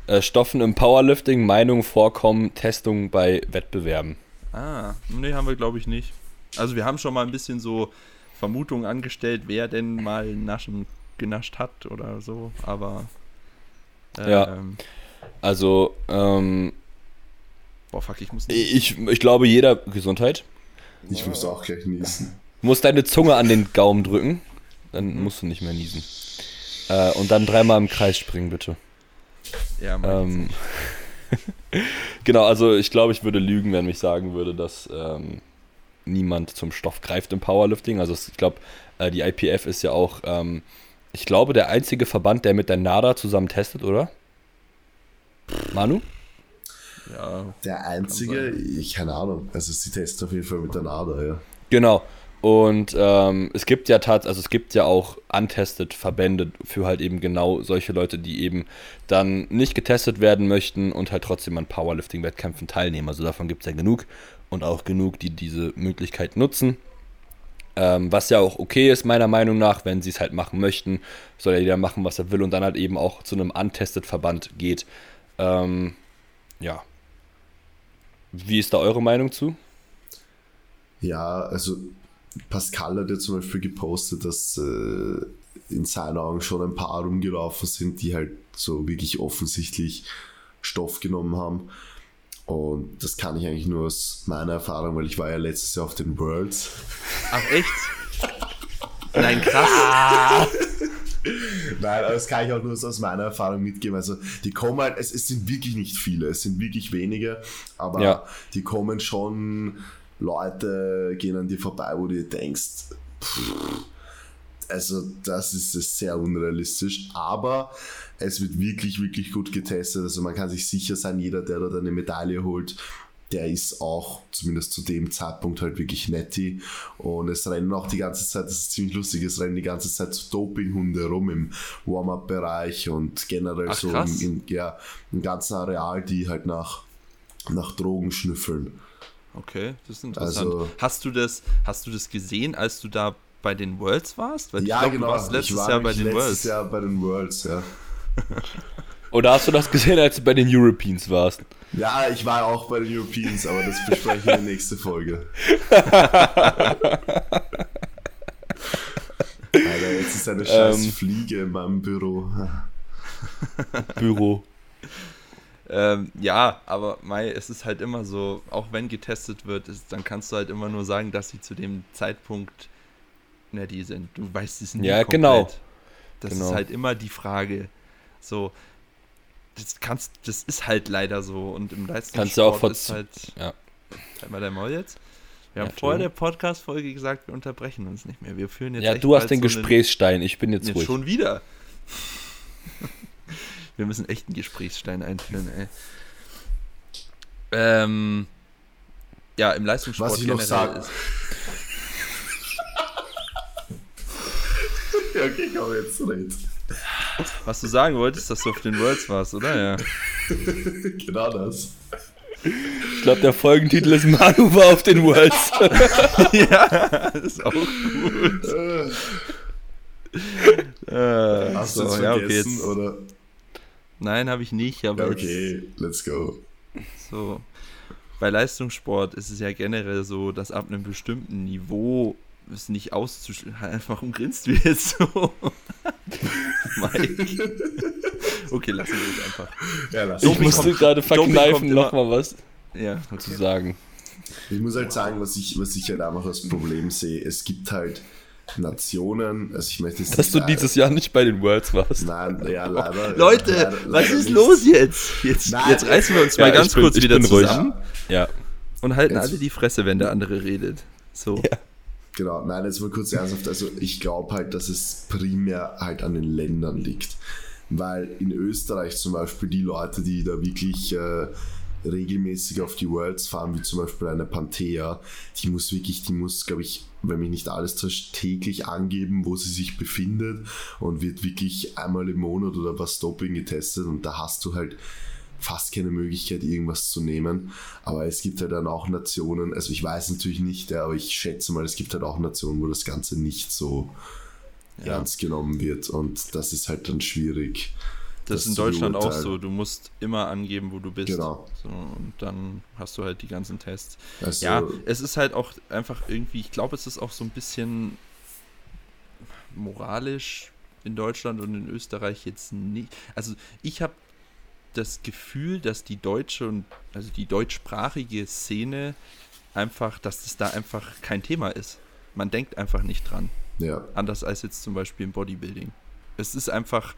[SPEAKER 1] Äh, Stoffen im Powerlifting, Meinung vorkommen, Testung bei Wettbewerben.
[SPEAKER 2] Ah, nee, haben wir glaube ich nicht. Also wir haben schon mal ein bisschen so Vermutungen angestellt, wer denn mal Naschen genascht hat oder so, aber
[SPEAKER 1] Ja.
[SPEAKER 2] ähm,
[SPEAKER 1] Also, ähm,
[SPEAKER 2] boah fuck, ich muss nicht.
[SPEAKER 1] ich, ich glaube, jeder Gesundheit.
[SPEAKER 3] Ich muss auch gleich niesen.
[SPEAKER 1] Du musst deine Zunge an den Gaumen drücken, dann musst du nicht mehr niesen. Äh, und dann dreimal im Kreis springen, bitte.
[SPEAKER 2] Ja, Mike,
[SPEAKER 1] Ähm, genau, also ich glaube, ich würde lügen, wenn ich sagen würde, dass ähm, niemand zum Stoff greift im Powerlifting. Also ich glaube, äh, die IPF ist ja auch, ähm, ich glaube, der einzige Verband, der mit der NADA zusammen testet, oder? Manu?
[SPEAKER 2] Ja,
[SPEAKER 3] Der einzige, ich keine Ahnung. Also sie testen auf jeden Fall mit der NADA, ja.
[SPEAKER 1] Genau. Und ähm, es gibt ja tats also es gibt ja auch untested Verbände für halt eben genau solche Leute, die eben dann nicht getestet werden möchten und halt trotzdem an Powerlifting-Wettkämpfen teilnehmen. Also davon gibt es ja genug und auch genug, die diese Möglichkeit nutzen. Ähm, was ja auch okay ist, meiner Meinung nach, wenn sie es halt machen möchten, soll ja jeder machen, was er will und dann halt eben auch zu einem untested Verband geht. Ähm, ja. Wie ist da eure Meinung zu?
[SPEAKER 3] Ja, also Pascal hat ja zum Beispiel gepostet, dass äh, in seinen Augen schon ein paar rumgelaufen sind, die halt so wirklich offensichtlich Stoff genommen haben. Und das kann ich eigentlich nur aus meiner Erfahrung, weil ich war ja letztes Jahr auf den Worlds.
[SPEAKER 2] Ach echt? Nein, krass.
[SPEAKER 3] Nein, aber das kann ich auch nur aus meiner Erfahrung mitgeben. Also die kommen halt, es, es sind wirklich nicht viele, es sind wirklich wenige, aber
[SPEAKER 1] Ja.
[SPEAKER 3] die kommen schon, Leute gehen an dir vorbei, wo du dir denkst, pff, also das ist sehr unrealistisch, aber es wird wirklich, wirklich gut getestet. Also man kann sich sicher sein, jeder, der dort eine Medaille holt, der ist auch zumindest zu dem Zeitpunkt halt wirklich netti. Und es rennen auch die ganze Zeit, das ist ziemlich lustig, es rennen die ganze Zeit so Dopinghunde rum im Warm-Up-Bereich und generell
[SPEAKER 2] Ach,
[SPEAKER 3] so im, im, ja, im ganzen Areal, die halt nach, nach Drogen schnüffeln.
[SPEAKER 2] Okay, das ist interessant.
[SPEAKER 3] Also-
[SPEAKER 2] hast, du das, hast du das gesehen, als du da bei den Worlds warst? Weil
[SPEAKER 3] ja,
[SPEAKER 2] glaub,
[SPEAKER 3] genau.
[SPEAKER 2] du warst letztes
[SPEAKER 3] ich war
[SPEAKER 2] Jahr bei den
[SPEAKER 3] letztes
[SPEAKER 2] Worlds.
[SPEAKER 3] Jahr bei den Worlds, ja.
[SPEAKER 1] Oder hast du das gesehen, als du bei den Europeans warst?
[SPEAKER 3] Ja, ich war auch bei den Europeans, aber das besprechen wir in der nächsten Folge. Alter, jetzt ist eine scheiß
[SPEAKER 1] Ähm.
[SPEAKER 3] Fliege in meinem Büro.
[SPEAKER 1] Büro.
[SPEAKER 2] Ähm, ja, aber Mai, es ist halt immer so, auch wenn getestet wird, ist, dann kannst du halt immer nur sagen, dass sie zu dem Zeitpunkt netty sind. Du weißt es nie
[SPEAKER 1] Ja,
[SPEAKER 2] komplett.
[SPEAKER 1] genau.
[SPEAKER 2] Das
[SPEAKER 1] Genau.
[SPEAKER 2] ist halt immer die Frage. So, das kannst, das ist halt leider so und im Leistungssport
[SPEAKER 1] Kannst du auch
[SPEAKER 2] ist halt,
[SPEAKER 1] ja.
[SPEAKER 2] halt mal dein Maul jetzt. Wir
[SPEAKER 1] Ja,
[SPEAKER 2] haben vor der. Podcast-Folge gesagt, wir unterbrechen uns nicht mehr. Wir führen jetzt
[SPEAKER 1] Ja, du hast den
[SPEAKER 2] so
[SPEAKER 1] Gesprächsstein, ich bin jetzt,
[SPEAKER 2] Jetzt
[SPEAKER 1] ruhig.
[SPEAKER 2] schon wieder. Wir müssen echt einen Gesprächsstein einführen, ey. Ähm, ja, im Leistungssport
[SPEAKER 3] Was ich noch
[SPEAKER 2] generell
[SPEAKER 3] sag-
[SPEAKER 2] ist.
[SPEAKER 3] Ja, okay, komm, jetzt red.
[SPEAKER 2] Was du sagen wolltest, dass du auf den Worlds warst, oder? Ja.
[SPEAKER 3] genau das.
[SPEAKER 1] Ich glaube, der Folgentitel ist Manu war auf den Worlds.
[SPEAKER 2] ja, das ist auch gut. Äh,
[SPEAKER 3] Hast
[SPEAKER 2] so,
[SPEAKER 3] du jetzt
[SPEAKER 2] ja, okay,
[SPEAKER 3] vergessen,
[SPEAKER 2] jetzt,
[SPEAKER 3] oder?
[SPEAKER 2] Nein, habe ich nicht, aber
[SPEAKER 3] Ja,
[SPEAKER 2] jetzt-
[SPEAKER 3] okay, let's go.
[SPEAKER 2] So. Bei Leistungssport ist es ja generell so, dass ab einem bestimmten Niveau es nicht auszuschließen. Einfach umgrinst du jetzt so. Mike. Okay, lassen wir es einfach.
[SPEAKER 3] Ja, lass
[SPEAKER 1] Ich musste gerade verkneifen, nochmal was
[SPEAKER 2] Ja,
[SPEAKER 1] zu
[SPEAKER 2] okay.
[SPEAKER 1] sagen.
[SPEAKER 3] Ich muss halt sagen, was ich, was ich halt einfach als Problem sehe, es gibt halt Nationen, also ich möchte jetzt
[SPEAKER 1] Dass du
[SPEAKER 3] nicht-
[SPEAKER 1] dieses Jahr nicht bei den Worlds warst.
[SPEAKER 3] Nein, ja, leider.
[SPEAKER 2] Leute,
[SPEAKER 3] leider,
[SPEAKER 2] was
[SPEAKER 3] leider
[SPEAKER 2] ist
[SPEAKER 3] nicht.
[SPEAKER 2] los jetzt? Jetzt,
[SPEAKER 3] Nein.
[SPEAKER 2] jetzt reißen wir uns
[SPEAKER 1] Ja,
[SPEAKER 2] mal ganz
[SPEAKER 1] bin-
[SPEAKER 2] kurz wieder
[SPEAKER 1] bin ruhig.
[SPEAKER 2] zusammen
[SPEAKER 1] Ja.
[SPEAKER 2] und halten
[SPEAKER 3] Jetzt-
[SPEAKER 2] alle die Fresse, wenn der andere redet. So.
[SPEAKER 1] Ja.
[SPEAKER 3] Genau, nein, jetzt mal kurz ernsthaft. Also ich glaube halt, dass es primär halt an den Ländern liegt. Weil in Österreich zum Beispiel die Leute, die da wirklich äh, regelmäßig auf die Worlds fahren, wie zum Beispiel eine Panthea, die muss wirklich, die muss, glaube ich, wenn mich nicht alles täuscht, täglich angeben, wo sie sich befindet und wird wirklich einmal im Monat oder was Doping getestet und da hast du halt fast keine Möglichkeit, irgendwas zu nehmen. Aber es gibt halt dann auch Nationen, also ich weiß natürlich nicht, aber ich schätze mal, es gibt halt auch Nationen, wo das Ganze nicht so
[SPEAKER 2] Ja.
[SPEAKER 3] ernst genommen wird und das ist halt dann schwierig.
[SPEAKER 2] Das
[SPEAKER 3] das
[SPEAKER 2] ist in Deutschland auch so. Du musst immer angeben, wo du bist.
[SPEAKER 3] Genau.
[SPEAKER 2] So, und dann hast du halt die ganzen Tests.
[SPEAKER 3] Also,
[SPEAKER 2] Ja, es ist halt auch einfach irgendwie, ich glaube, es ist auch so ein bisschen moralisch in Deutschland und in Österreich jetzt nicht. Also ich habe das Gefühl, dass die deutsche und also die deutschsprachige Szene einfach, dass das da einfach kein Thema ist. Man denkt einfach nicht dran.
[SPEAKER 3] ja,
[SPEAKER 2] Anders als jetzt zum Beispiel im Bodybuilding. Es ist einfach,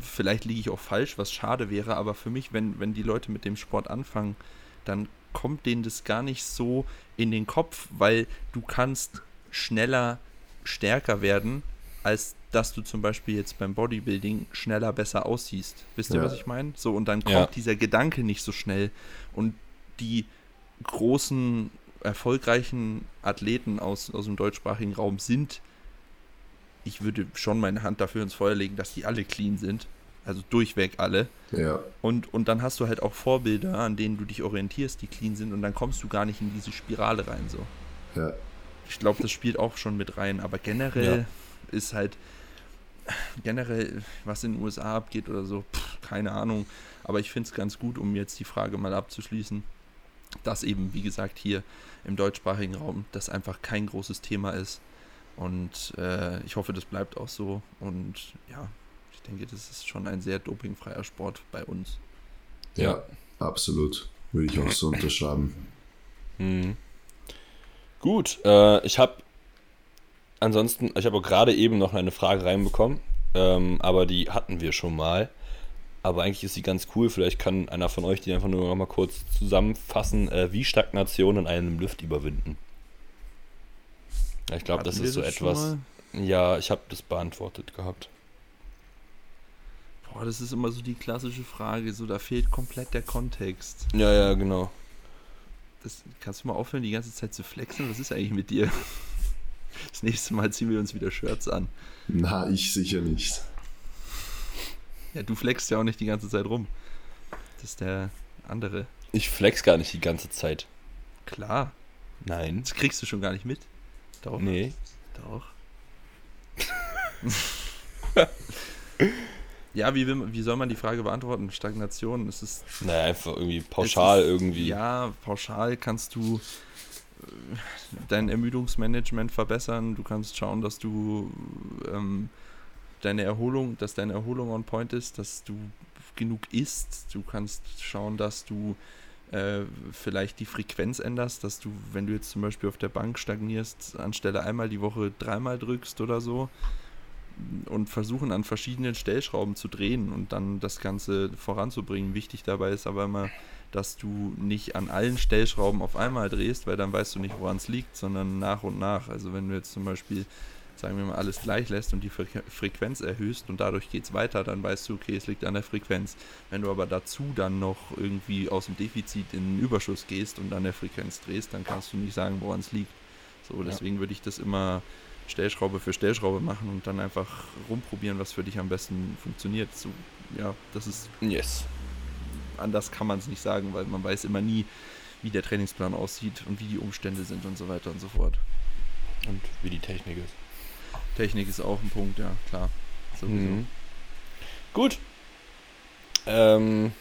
[SPEAKER 2] vielleicht liege ich auch falsch, was schade wäre, aber für mich, wenn, wenn die Leute mit dem Sport anfangen, dann kommt denen das gar nicht so in den Kopf, weil du kannst schneller stärker werden, als dass du zum Beispiel jetzt beim Bodybuilding schneller besser aussiehst. Wisst ihr,
[SPEAKER 3] Ja.
[SPEAKER 2] was ich meine? So, und dann kommt
[SPEAKER 1] Ja.
[SPEAKER 2] dieser Gedanke nicht so schnell. Und die großen, erfolgreichen Athleten aus, aus dem deutschsprachigen Raum sind, ich würde schon meine Hand dafür ins Feuer legen, dass die alle clean sind. Also durchweg alle.
[SPEAKER 3] ja,
[SPEAKER 2] Und, und dann hast du halt auch Vorbilder, an denen du dich orientierst, die clean sind. Und dann kommst du gar nicht in diese Spirale rein. So.
[SPEAKER 3] ja.
[SPEAKER 2] Ich glaube, das spielt auch schon mit rein. Aber generell ist halt, generell, was in den USA abgeht oder so, pff, keine Ahnung. Aber ich finde es ganz gut, um jetzt die Frage mal abzuschließen, dass eben, wie gesagt, hier im deutschsprachigen Raum das einfach kein großes Thema ist. Und äh, ich hoffe, das bleibt auch so. Und ja, ich denke, das ist schon ein sehr dopingfreier Sport bei uns.
[SPEAKER 3] Ja, absolut. Würde ich auch so unterschreiben.
[SPEAKER 1] Mhm. Gut, äh, ich habe ansonsten, ich habe auch gerade eben noch eine Frage reinbekommen. ähm, aber die hatten wir schon mal. Aber eigentlich ist sie ganz cool. Vielleicht kann einer von euch die einfach nur noch mal kurz zusammenfassen, äh, wie Stagnation in einem Lift überwinden. Ja, ich glaube, das ist so
[SPEAKER 2] das
[SPEAKER 1] etwas. Ja, ich habe das beantwortet gehabt.
[SPEAKER 2] Boah, das ist immer so die klassische Frage, so da fehlt komplett der Kontext.
[SPEAKER 1] Ja, ja, genau.
[SPEAKER 2] Das, kannst du mal aufhören, die ganze Zeit zu flexen? Was ist eigentlich mit dir? Das nächste Mal ziehen wir uns wieder Shirts an.
[SPEAKER 3] Na, ich sicher nicht.
[SPEAKER 2] Ja, du flexst ja auch nicht die ganze Zeit rum. Das ist der andere.
[SPEAKER 1] Ich flex gar nicht die ganze Zeit.
[SPEAKER 2] Klar,
[SPEAKER 1] Nein.
[SPEAKER 2] das kriegst du schon gar nicht mit. Doch.
[SPEAKER 1] Nee.
[SPEAKER 2] Doch. ja, wie, will, wie soll man die Frage beantworten? Stagnation, es ist
[SPEAKER 1] Naja, einfach irgendwie pauschal
[SPEAKER 2] Es ist-
[SPEAKER 1] irgendwie.
[SPEAKER 2] Ja, pauschal kannst du dein Ermüdungsmanagement verbessern. Du kannst schauen, dass du ähm, deine Erholung, dass deine Erholung on point ist, dass du genug isst. Du kannst schauen, dass du äh, vielleicht die Frequenz änderst, dass du, wenn du jetzt zum Beispiel auf der Bank stagnierst, anstelle einmal die Woche dreimal drückst oder so und versuchen an verschiedenen Stellschrauben zu drehen und dann das Ganze voranzubringen. Wichtig dabei ist aber immer, dass du nicht an allen Stellschrauben auf einmal drehst, weil dann weißt du nicht, woran es liegt, sondern nach und nach. Also wenn du jetzt zum Beispiel, sagen wir mal, alles gleich lässt und die Fre Frequenz erhöhst und dadurch geht es weiter, dann weißt du, okay, es liegt an der Frequenz. Wenn du aber dazu dann noch irgendwie aus dem Defizit in den Überschuss gehst und an der Frequenz drehst, dann kannst du nicht sagen, woran es liegt. So, deswegen würde ich das immer Stellschraube für Stellschraube machen und dann einfach rumprobieren, was für dich am besten funktioniert. So, ja, das ist
[SPEAKER 1] Yes.
[SPEAKER 2] Anders kann man es nicht sagen, weil man weiß immer nie, wie der Trainingsplan aussieht und wie die Umstände sind und so weiter und so fort.
[SPEAKER 1] Und wie die Technik ist.
[SPEAKER 2] Technik ist auch ein Punkt, ja, klar. Sowieso.
[SPEAKER 1] Mhm. Gut. Ähm,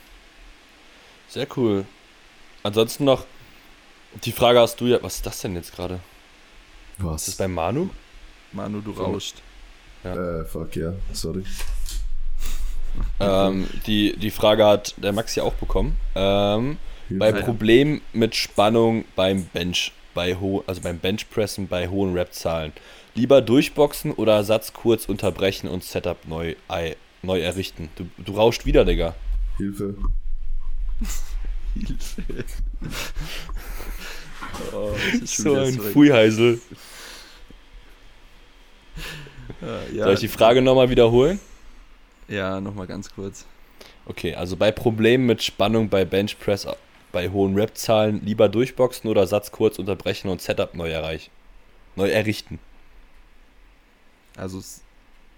[SPEAKER 1] sehr cool. Ansonsten noch die Frage hast du ja, was ist das denn jetzt gerade?
[SPEAKER 3] Was?
[SPEAKER 1] Ist das bei Manu?
[SPEAKER 2] Manu, du
[SPEAKER 1] So.
[SPEAKER 2] rauscht.
[SPEAKER 3] Äh, fuck, ja, sorry.
[SPEAKER 1] Ähm, die, die Frage hat der Max ja auch bekommen. Ähm, bei. Problemen mit Spannung beim Bench, bei ho also beim Benchpressen bei hohen Rep-Zahlen. Lieber durchboxen oder Satz kurz unterbrechen und Setup neu, ei- neu errichten. Du, du rauscht wieder, Digga.
[SPEAKER 3] Hilfe.
[SPEAKER 2] Hilfe. oh,
[SPEAKER 1] So ein. Fuiheisel.
[SPEAKER 2] Ja,
[SPEAKER 1] Soll ich die Frage nochmal wiederholen?
[SPEAKER 2] Ja, nochmal ganz kurz.
[SPEAKER 1] Okay, also bei Problemen mit Spannung bei Benchpress bei hohen Rep-Zahlen lieber durchboxen oder Satz kurz unterbrechen und Setup neu erreichen. Neu errichten.
[SPEAKER 2] Also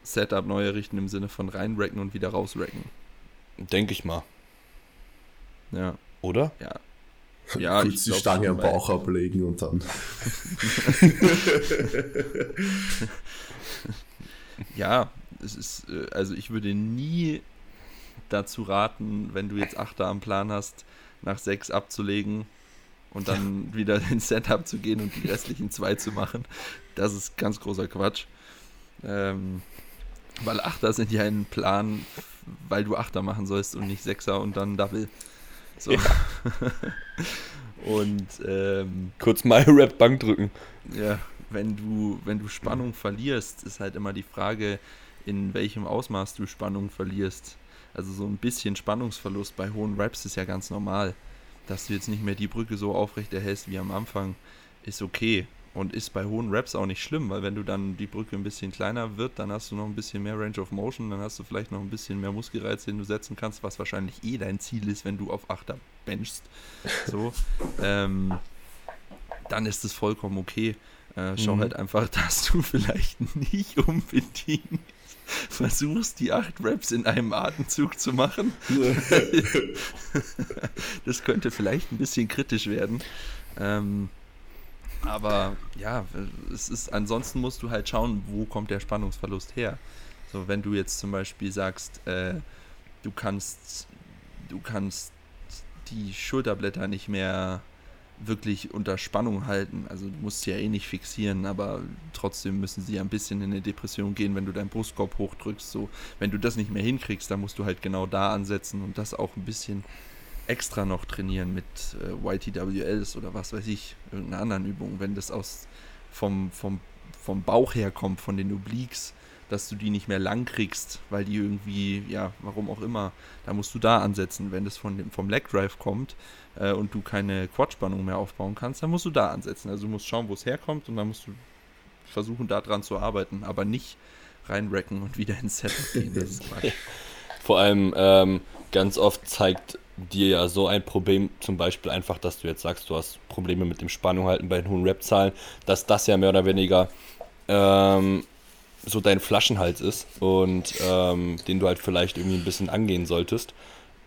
[SPEAKER 2] Setup neu errichten im Sinne von reinracken und wieder rausracken.
[SPEAKER 1] Denke ich mal.
[SPEAKER 2] Ja,
[SPEAKER 1] Oder?
[SPEAKER 2] ja. Ja,
[SPEAKER 3] Kurz die Stange am Bauch ablegen und dann.
[SPEAKER 2] Ja, es ist, äh, also ich würde nie dazu raten, wenn du jetzt Achter am Plan hast, nach sechs abzulegen und dann wieder ins Setup zu gehen und die restlichen zwei zu machen. Das ist ganz großer Quatsch. Ähm, weil Achter sind ja ein Plan, weil du Achter machen sollst und nicht Sechser und dann Double. So. und ähm,
[SPEAKER 1] Kurz mal Rep Bank drücken.
[SPEAKER 2] ja, wenn du, wenn du Spannung verlierst, ist halt immer die Frage, in welchem Ausmaß du Spannung verlierst. Also so ein bisschen Spannungsverlust bei hohen Raps ist ja ganz normal. Dass du jetzt nicht mehr die Brücke so aufrecht erhältst wie am Anfang, ist okay. Und ist bei hohen Raps auch nicht schlimm, weil wenn du dann die Brücke ein bisschen kleiner wird, dann hast du noch ein bisschen mehr Range of Motion, dann hast du vielleicht noch ein bisschen mehr Muskelreiz, den du setzen kannst, was wahrscheinlich eh dein Ziel ist, wenn du auf Achter benchst. So. ähm, dann ist es vollkommen okay. Äh, schau
[SPEAKER 1] Mhm.
[SPEAKER 2] halt einfach, dass du vielleicht nicht unbedingt versuchst, die acht Raps in einem Atemzug zu machen. das könnte vielleicht ein bisschen kritisch werden. Ähm, aber ja, es ist, ansonsten musst du halt schauen, wo kommt der Spannungsverlust her. So, wenn du jetzt zum Beispiel sagst, äh, du kannst, du kannst die Schulterblätter nicht mehr wirklich unter Spannung halten. Also du musst sie ja eh nicht fixieren, aber trotzdem müssen sie ja ein bisschen in eine Depression gehen, wenn du deinen Brustkorb hochdrückst. So, wenn du das nicht mehr hinkriegst, dann musst du halt genau da ansetzen und das auch ein bisschen extra noch trainieren mit äh, YTWLs oder was weiß ich, irgendeiner anderen Übung. Wenn das aus vom, vom, vom Bauch her kommt, von den Obliques, dass du die nicht mehr lang kriegst, weil die irgendwie, ja, warum auch immer, da musst du da ansetzen. Wenn das von dem, vom Leg Drive kommt äh, und du keine Quad-Spannung mehr aufbauen kannst, dann musst du da ansetzen. Also du musst schauen, wo es herkommt und dann musst du versuchen, da dran zu arbeiten, aber nicht reinracken und wieder ins Setup gehen. Das ist.
[SPEAKER 1] Vor allem ähm, ganz oft zeigt dir ja so ein Problem, zum Beispiel einfach, dass du jetzt sagst, du hast Probleme mit dem Spannung halten bei den hohen Rap-Zahlen, dass das ja mehr oder weniger ähm, so dein Flaschenhals ist und ähm, den du halt vielleicht irgendwie ein bisschen angehen solltest.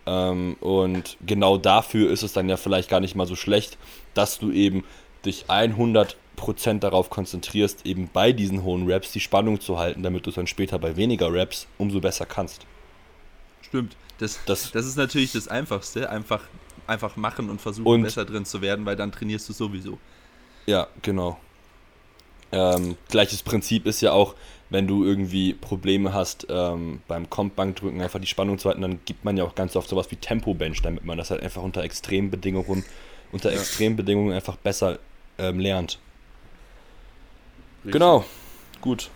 [SPEAKER 1] Ähm, und genau dafür ist es dann ja vielleicht gar nicht mal so schlecht, dass du eben dich 100% darauf konzentrierst, eben bei diesen hohen Raps die Spannung zu halten, damit du es dann später bei weniger Raps umso besser kannst.
[SPEAKER 2] Stimmt. Das,
[SPEAKER 1] Das-
[SPEAKER 2] das, ist natürlich das Einfachste. Einfach, einfach machen und versuchen,
[SPEAKER 1] Und-
[SPEAKER 2] besser drin zu werden, weil dann trainierst du sowieso.
[SPEAKER 1] Ja, genau. Ähm, gleiches Prinzip ist ja auch, wenn du irgendwie Probleme hast ähm, beim Kompbankdrücken einfach die Spannung zu halten, dann gibt man ja auch ganz oft sowas wie Tempo-Bench, damit man das halt einfach unter Extrembedingungen, unter Extrembedingungen einfach besser ähm, lernt.
[SPEAKER 2] Richtig.
[SPEAKER 1] Genau. Gut.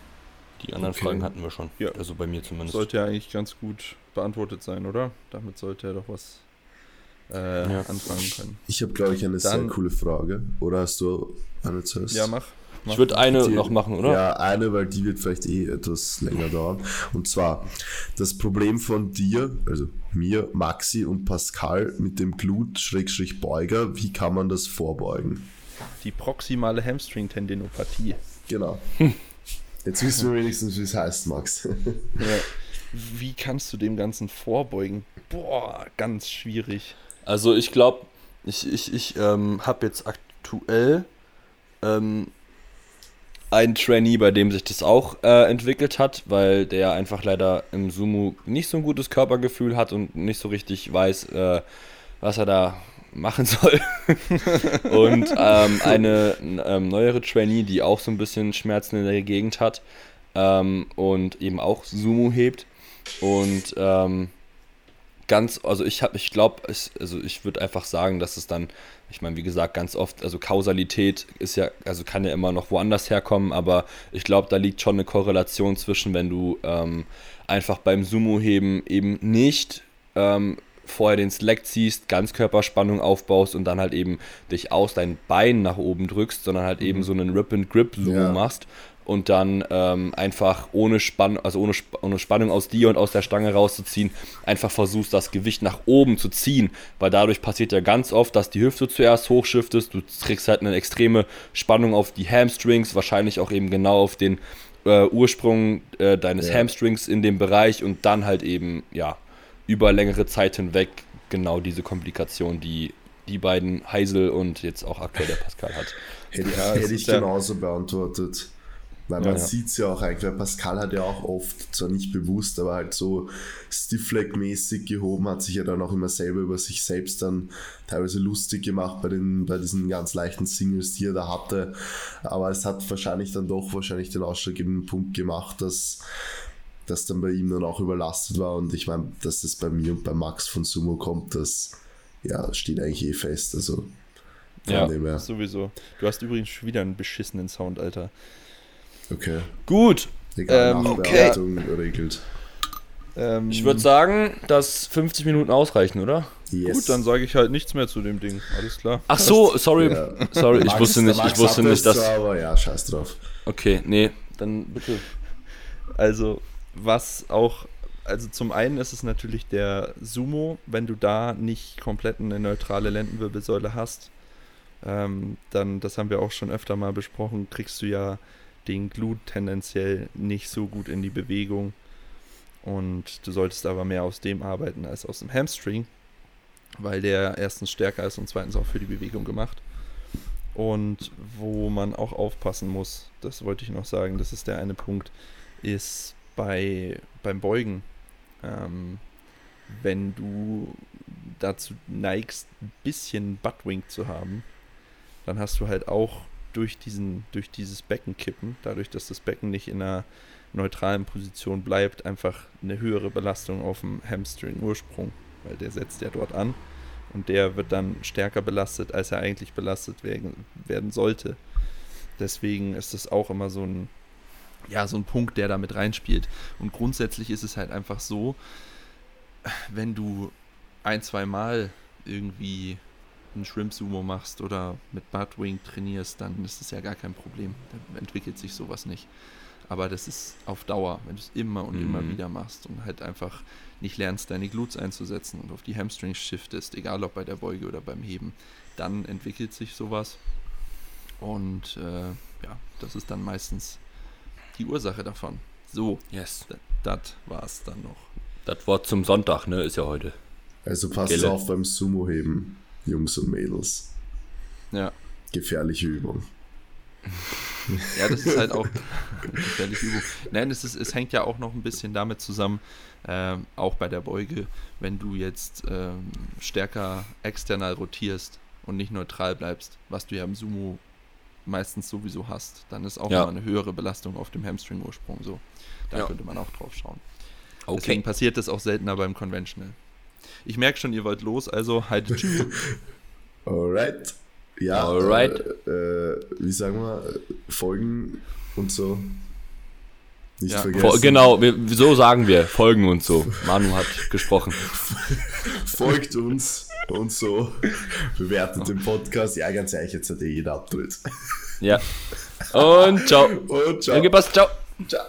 [SPEAKER 1] Die anderen
[SPEAKER 3] Okay.
[SPEAKER 1] Fragen hatten wir schon.
[SPEAKER 2] Ja.
[SPEAKER 1] Also bei mir zumindest.
[SPEAKER 2] Sollte ja eigentlich ganz gut beantwortet sein, oder? Damit sollte er doch was äh,
[SPEAKER 1] Ja.
[SPEAKER 2] anfangen können.
[SPEAKER 3] Ich habe, glaube ich, eine sehr
[SPEAKER 2] Dann-
[SPEAKER 3] coole Frage. Oder hast du eine zuerst?
[SPEAKER 2] Ja, mach.
[SPEAKER 1] Ich würde eine
[SPEAKER 3] Die-
[SPEAKER 1] noch machen, oder?
[SPEAKER 3] Ja, eine, weil die wird vielleicht eh etwas länger dauern. Und zwar das Problem von dir, also mir, Maxi und Pascal mit dem Glut-Beuger, wie kann man das vorbeugen?
[SPEAKER 2] Die proximale Hamstring-Tendinopathie.
[SPEAKER 3] Genau. Jetzt wissen wir wenigstens, wie es heißt, Max.
[SPEAKER 2] Ja. Wie kannst du dem Ganzen vorbeugen? Boah, ganz schwierig.
[SPEAKER 1] Also ich glaube, ich, ich, ich ähm, habe jetzt aktuell ähm, einen Trainee, bei dem sich das auch äh, entwickelt hat, weil der einfach leider im Sumo nicht so ein gutes Körpergefühl hat und nicht so richtig weiß, äh, was er da machen soll. und ähm, eine ähm, neuere Trainee, die auch so ein bisschen Schmerzen in der Gegend hat ähm, und eben auch Sumo hebt. Und ähm, ganz, also ich habe, ich glaube, also ich würde einfach sagen, dass es dann, ich meine, wie gesagt, ganz oft, also Kausalität ist ja, also kann ja immer noch woanders herkommen, aber ich glaube, da liegt schon eine Korrelation zwischen, wenn du ähm, einfach beim Sumo-Heben eben nicht ähm, vorher den Slack ziehst, Ganzkörperspannung aufbaust und dann halt eben dich aus deinen Beinen nach oben drückst, sondern halt eben so einen Rip-and-Grip-Sumo
[SPEAKER 3] Ja.
[SPEAKER 1] machst und dann ähm, einfach ohne Spannung, also ohne, Sp ohne Spannung aus dir und aus der Stange rauszuziehen, einfach versuchst, das Gewicht nach oben zu ziehen, weil dadurch passiert ja ganz oft, dass die Hüfte zuerst hochschiftest, du kriegst halt eine extreme Spannung auf die Hamstrings, wahrscheinlich auch eben genau auf den äh, Ursprung äh, deines
[SPEAKER 3] Ja.
[SPEAKER 1] Hamstrings in dem Bereich und dann halt eben, ja, über längere Zeit hinweg genau diese Komplikation, die die beiden Heisel und jetzt auch aktuell der Pascal hat.
[SPEAKER 3] Hätte,
[SPEAKER 2] Ja,
[SPEAKER 3] hätte ich genauso beantwortet. Weil
[SPEAKER 1] Ja,
[SPEAKER 3] man
[SPEAKER 1] ja.
[SPEAKER 3] sieht es ja auch eigentlich, weil Pascal hat ja auch oft, zwar nicht bewusst, aber halt so Stiffleg-mäßig gehoben, hat sich ja dann auch immer selber über sich selbst dann teilweise lustig gemacht bei, den, bei diesen ganz leichten Singles, die er da hatte. Aber es hat wahrscheinlich dann doch wahrscheinlich den ausschlaggebenden Punkt gemacht, dass das dann bei ihm dann auch überlastet war. Und ich meine, dass das bei mir und bei Max von Sumo kommt, das ja, steht eigentlich eh fest. Also
[SPEAKER 1] Ja.
[SPEAKER 2] Sowieso. Du hast übrigens schon wieder einen beschissenen Sound, Alter.
[SPEAKER 3] Okay.
[SPEAKER 1] Gut,
[SPEAKER 3] Egal,
[SPEAKER 2] Ähm,
[SPEAKER 3] Nachbearbeitung regelt.
[SPEAKER 2] Ähm,
[SPEAKER 1] ich würde sagen, dass 50 Minuten ausreichen, oder?
[SPEAKER 3] Yes.
[SPEAKER 2] Gut, dann sage ich halt nichts mehr zu dem Ding. Alles klar.
[SPEAKER 1] Ach so, sorry,
[SPEAKER 3] Ja.
[SPEAKER 1] sorry, ich
[SPEAKER 3] Max-
[SPEAKER 1] wusste nicht, ich wusste nicht,
[SPEAKER 3] das
[SPEAKER 1] dass.
[SPEAKER 3] Aber ja, scheiß drauf.
[SPEAKER 1] Okay, nee, dann bitte.
[SPEAKER 2] Also, was auch, also zum einen ist es natürlich der Sumo, wenn du da nicht komplett eine neutrale Lendenwirbelsäule hast, ähm, dann, das haben wir auch schon öfter mal besprochen, kriegst du ja den Glut tendenziell nicht so gut in die Bewegung. Und du solltest aber mehr aus dem arbeiten als aus dem Hamstring, weil der erstens stärker ist und zweitens auch für die Bewegung gemacht. Und wo man auch aufpassen muss, das wollte ich noch sagen, das ist der eine Punkt, ist bei, beim Beugen. Ähm, wenn du dazu neigst, ein bisschen Buttwing zu haben, dann hast du halt auch durch, diesen, durch dieses Beckenkippen, dadurch, dass das Becken nicht in einer neutralen Position bleibt, einfach eine höhere Belastung auf dem Hamstring-Ursprung, weil der setzt ja dort an und der wird dann stärker belastet, als er eigentlich belastet werden, werden sollte. Deswegen ist es auch immer so ein, ja, so ein Punkt, der da mit reinspielt. Und grundsätzlich ist es halt einfach so, wenn du ein, zwei Mal irgendwie einen Shrimp-Sumo machst oder mit Buttwing trainierst, dann ist das ja gar kein Problem. Dann entwickelt sich sowas nicht. Aber das ist auf Dauer, wenn du es immer und immer
[SPEAKER 1] Mhm.
[SPEAKER 2] wieder machst und halt einfach nicht lernst, deine Glutes einzusetzen und auf die Hamstrings shiftest, egal ob bei der Beuge oder beim Heben, dann entwickelt sich sowas. Und äh, ja, das ist dann meistens die Ursache davon. So,
[SPEAKER 1] Yes.
[SPEAKER 2] das war's dann noch.
[SPEAKER 1] Das Wort zum Sonntag, ne, ist ja heute.
[SPEAKER 3] Also passt
[SPEAKER 1] Gelle.
[SPEAKER 3] auf beim Sumo-Heben, Jungs und Mädels.
[SPEAKER 2] Ja,
[SPEAKER 3] Gefährliche Übung.
[SPEAKER 2] Ja, das ist halt auch eine gefährliche Übung. Nein, es, ist, es hängt ja auch noch ein bisschen damit zusammen, ähm, auch bei der Beuge, wenn du jetzt ähm, stärker external rotierst und nicht neutral bleibst, was du ja im Sumo meistens sowieso hast, dann ist auch
[SPEAKER 1] Ja.
[SPEAKER 2] mal eine höhere Belastung auf dem Hamstring-Ursprung so. Da
[SPEAKER 1] Ja.
[SPEAKER 2] könnte man auch drauf schauen.
[SPEAKER 1] Okay.
[SPEAKER 2] Deswegen passiert das auch seltener beim Conventional. Ich merke schon, ihr wollt los, also haltet tschüss.
[SPEAKER 3] Alright. Ja,
[SPEAKER 1] Alright.
[SPEAKER 3] Äh, äh, wie sagen wir, Folgen und so. Nicht
[SPEAKER 2] Ja.
[SPEAKER 3] vergessen.
[SPEAKER 1] Genau, wir, so sagen wir, folgen und so. Manu hat gesprochen.
[SPEAKER 3] Folgt uns und so. Bewertet den Podcast. Ja, ganz ehrlich, jetzt hat eh jeder Abtritt.
[SPEAKER 1] Ja. Und ciao.
[SPEAKER 3] Und ciao.
[SPEAKER 1] Danke, passt, ciao.
[SPEAKER 3] ciao.